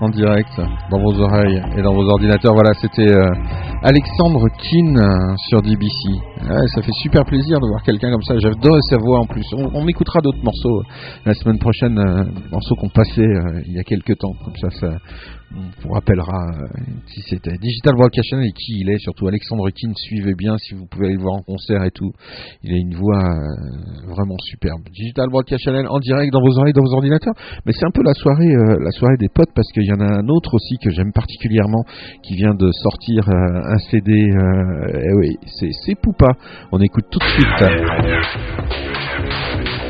Speaker 1: en direct dans vos oreilles et dans vos ordinateurs. Voilà, c'était euh, Alexandre Keane euh, sur DBC. Ça fait super plaisir de voir quelqu'un comme ça. J'adore sa voix en plus. On, on écoutera d'autres morceaux euh, la semaine prochaine, euh, morceaux qu'on passait euh, il y a quelques temps. Comme ça, ça on vous rappellera si c'était Digital Broadcast Channel et qui il est. Surtout Alexandre Keane, suivez bien si vous pouvez aller le voir en concert et tout. Il a une voix vraiment superbe. Digital Broadcast Channel en direct dans vos oreilles, dans vos ordinateurs. Mais c'est un peu la soirée, la soirée des potes parce qu'il y en a un autre aussi que j'aime particulièrement qui vient de sortir un CD. Eh oui, c'est c'est On écoute tout de suite.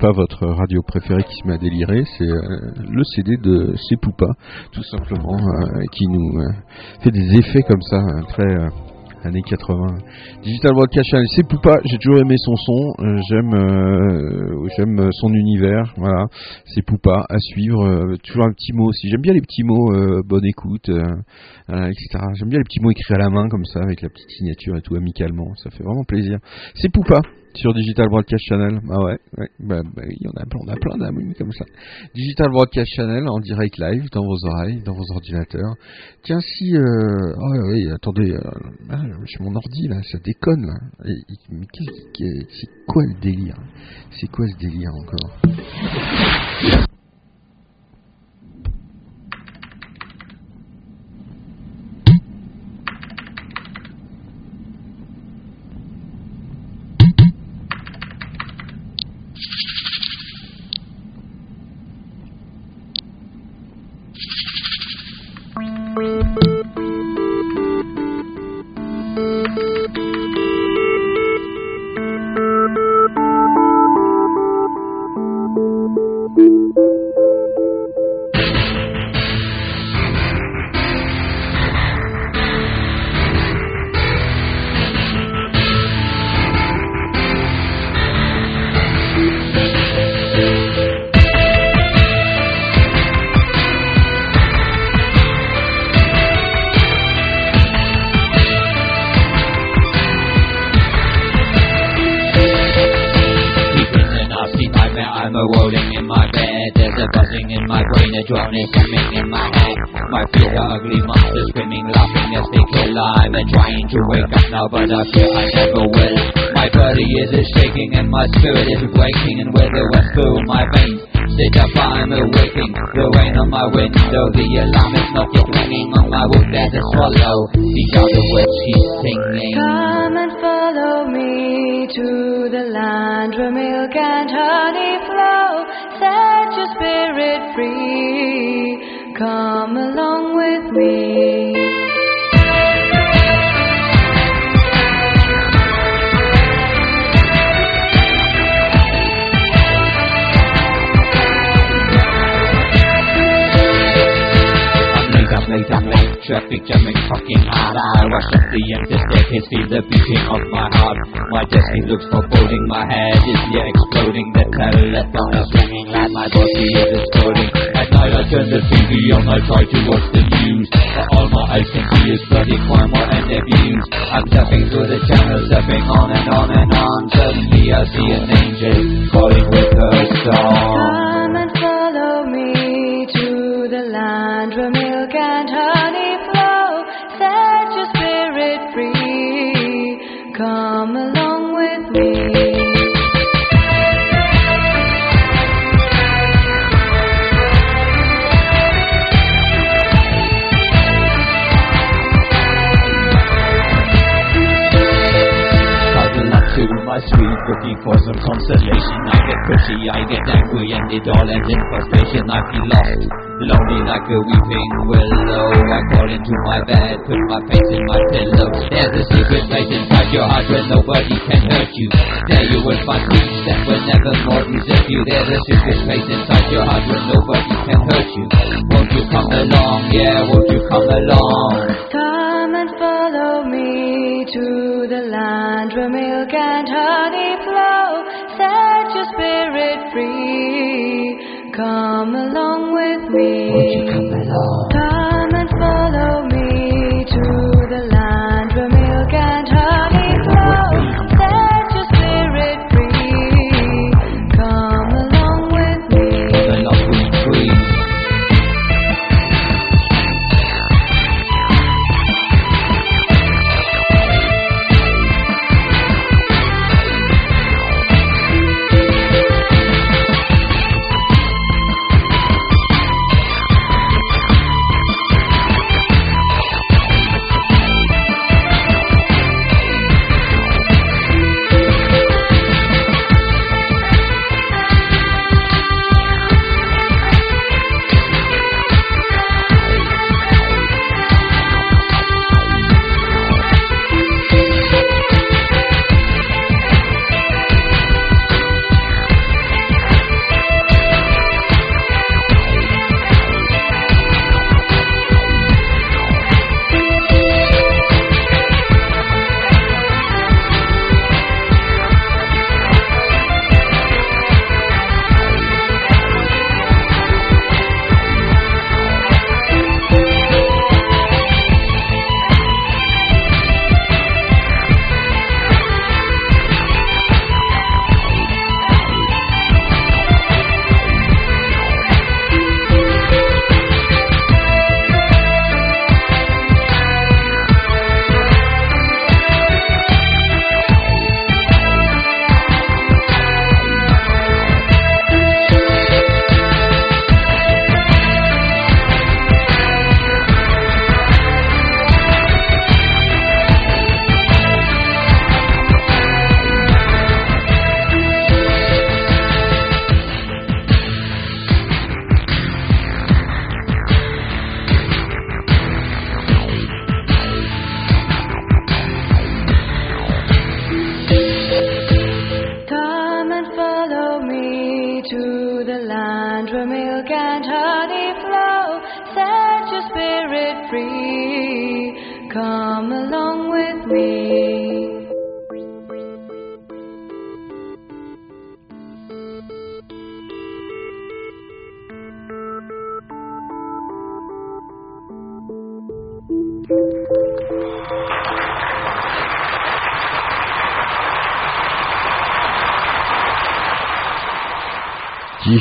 Speaker 1: pas votre radio préférée qui se met à délirer, c'est euh, le CD de C'est Poupa, tout simplement, euh, qui nous euh, fait des effets comme ça, hein, très années 80. Digital Broadcast Channel, c'est Poupa, j'ai toujours aimé son son, j'aime j'aime son univers, voilà, c'est Poupa, à suivre, toujours un petit mot aussi, j'aime bien les petits mots, bonne écoute, etc. J'aime bien les petits mots écrits à la main comme ça, avec la petite signature et tout, amicalement, ça fait vraiment plaisir. C'est Poupa sur Digital Broadcast Channel. Ah ouais, ouais. Bah, bah, il y en a, plein- on a plein d'amis comme ça. Digital Broadcast Channel en direct live dans vos oreilles, dans vos ordinateurs. Tiens, si, euh... oh, oui, attendez, euh, ah, mon ordi là, ça déconne là. C'est quoi le délire? C'est quoi ce délire encore?
Speaker 14: I fear I never will. My body is a shaking and my spirit is waking, and with the wind through my veins. Sit up, I'm awaking. The rain on my window, the alarm is not yet ringing on my wood. There's a swallow. The words she's singing.
Speaker 15: Come and follow me to the land where milk and honey flow. Set your spirit free. Come along with me.
Speaker 14: Traffic jamming fucking hard. I rush up the empty staircase, feel the beating of my heart. My destiny looks foreboding. My head is yeah exploding. The telephone is ringing like My body is exploding. At night I turn the TV on. I try to watch the news. But all my eyes can see is bloody crime and abuse. I'm tapping through the channels, tapping on and on and on. Suddenly I see an angel calling with her song. For some consolation. I get pretty, I get angry, and it all ends in frustration. I feel lost, lonely like a weeping willow. I crawl into my bed, put my face in my pillow. There's a secret place inside your heart where nobody can hurt you. There you will find peace that will never more desert you. There's a secret place inside your heart where nobody can hurt you. Won't you come along? Yeah, won't you come along?
Speaker 15: Come and follow me to the land where come and follow me to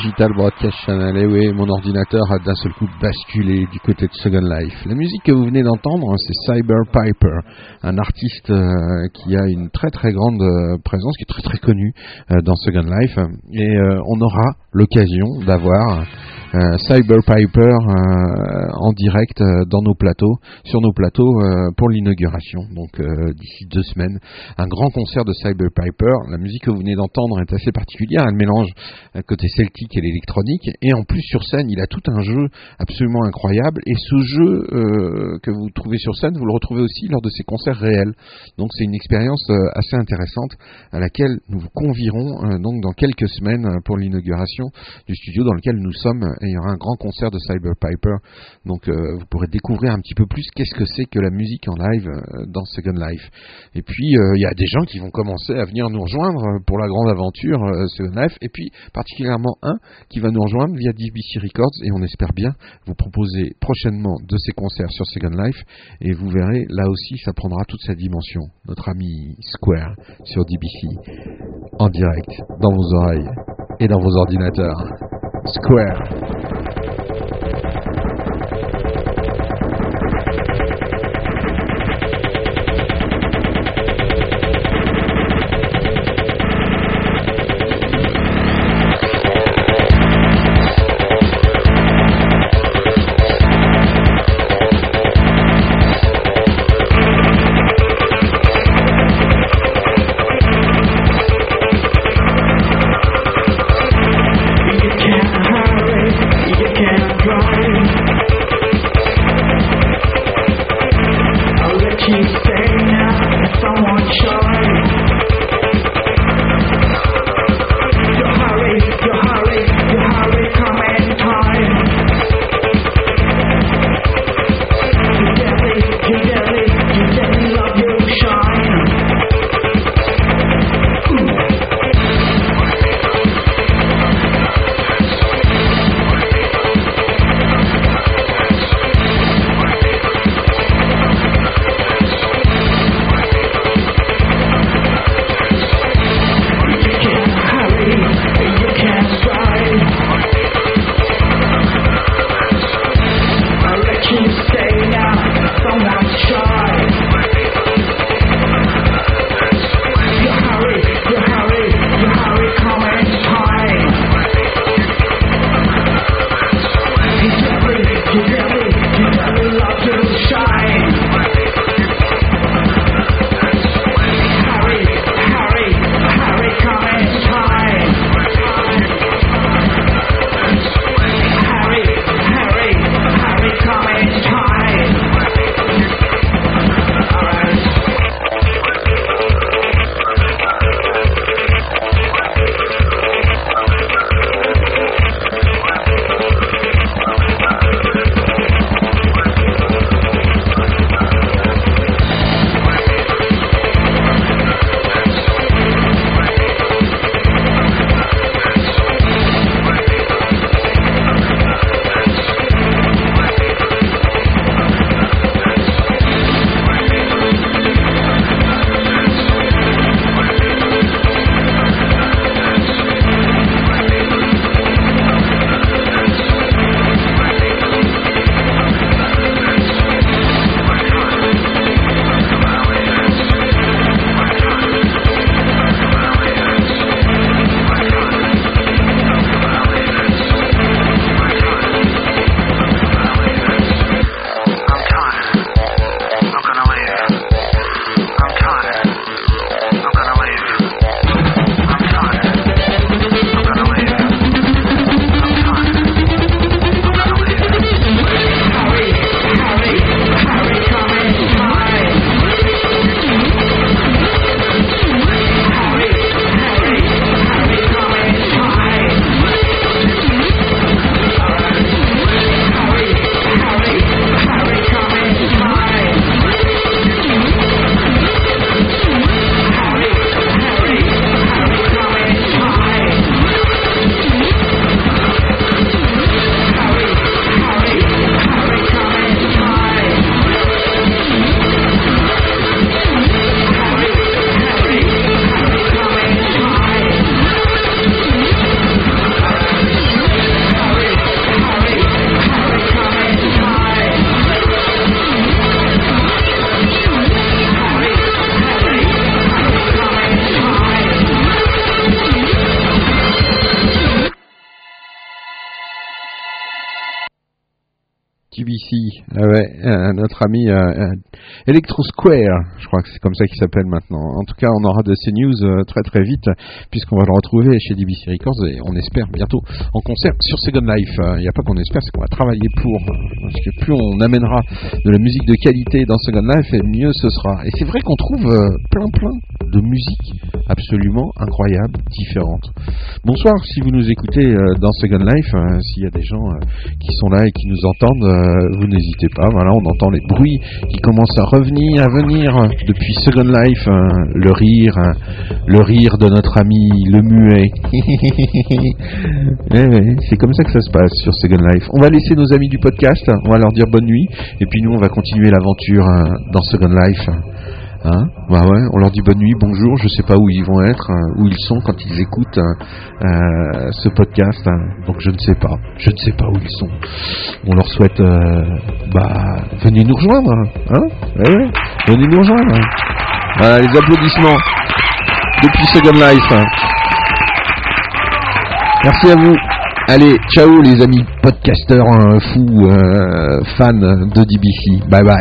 Speaker 1: Digital Broadcast Channel, et oui, mon ordinateur a d'un seul coup basculé du côté de Second Life. La musique que vous venez d'entendre, hein, c'est Cyber Piper, un artiste euh, qui a une très très grande euh, présence, qui est très très connu euh, dans Second Life, et on aura l'occasion d'avoir euh, Cyber Piper euh, en direct euh, dans nos plateaux, sur nos plateaux euh, pour l'inauguration. Donc euh, d'ici deux semaines, un grand concert de Cyber Piper. La musique que vous venez d'entendre est assez particulière. Elle mélange un côté celtique et l'électronique, et en plus sur scène, il a tout un jeu absolument incroyable. Et ce jeu euh, que vous trouvez sur scène, vous le retrouvez aussi lors de ses concerts réels. Donc c'est une expérience euh, assez intéressante à laquelle nous vous convierons euh, donc dans quelques semaines euh, pour l'inauguration du studio dans lequel nous sommes. Et il y aura un grand concert de Cyber Piper. Donc euh, vous pourrez découvrir un petit peu plus qu'est-ce que c'est que la musique en live euh, dans Second Life. Et puis euh, il y a des gens qui vont commencer à venir nous rejoindre pour la grande aventure Second Life. Et puis particulièrement un qui va nous rejoindre via DBC Records et on espère bien vous proposer prochainement de ces concerts sur Second Life. Et vous verrez là aussi ça prendra toute sa dimension. Notre ami Square sur DBC en direct dans vos oreilles et dans vos ordinateurs. Square. Notre ami euh, euh, Electro Square, je crois que c'est comme ça qu'il s'appelle maintenant. En tout cas, on aura de ces news euh, très très vite, puisqu'on va le retrouver chez DBC Records et on espère bientôt en concert sur Second Life. Euh, Il n'y a pas qu'on espère, c'est qu'on va travailler pour, parce que plus on amènera de la musique de qualité dans Second Life, et mieux ce sera. Et c'est vrai qu'on trouve plein plein de musique absolument incroyable, différente. Bonsoir si vous nous écoutez euh, dans Second Life, euh, s'il y a des gens euh, qui sont là et qui nous entendent, euh, vous n'hésitez pas. Voilà, on entend les bruits qui commencent à revenir, à venir depuis Second Life, euh, le rire, euh, le rire de notre ami le muet. Eh c'est comme ça que ça se passe sur Second Life. On va laisser nos amis du podcast, on va leur dire bonne nuit, et puis nous on va continuer l'aventure dans Second Life. Hein bah on leur dit bonne nuit, bonjour, je sais pas où ils vont être, euh, où ils sont quand ils écoutent euh, euh, ce podcast, hein. donc je ne sais pas, je ne sais pas où ils sont. On leur souhaite, euh, bah, venez nous rejoindre, hein ouais, venez nous rejoindre. Les applaudissements depuis Second Life. hein. Merci à vous. Allez, ciao les amis podcasteurs hein, fous, euh, fans de DBC. Bye bye.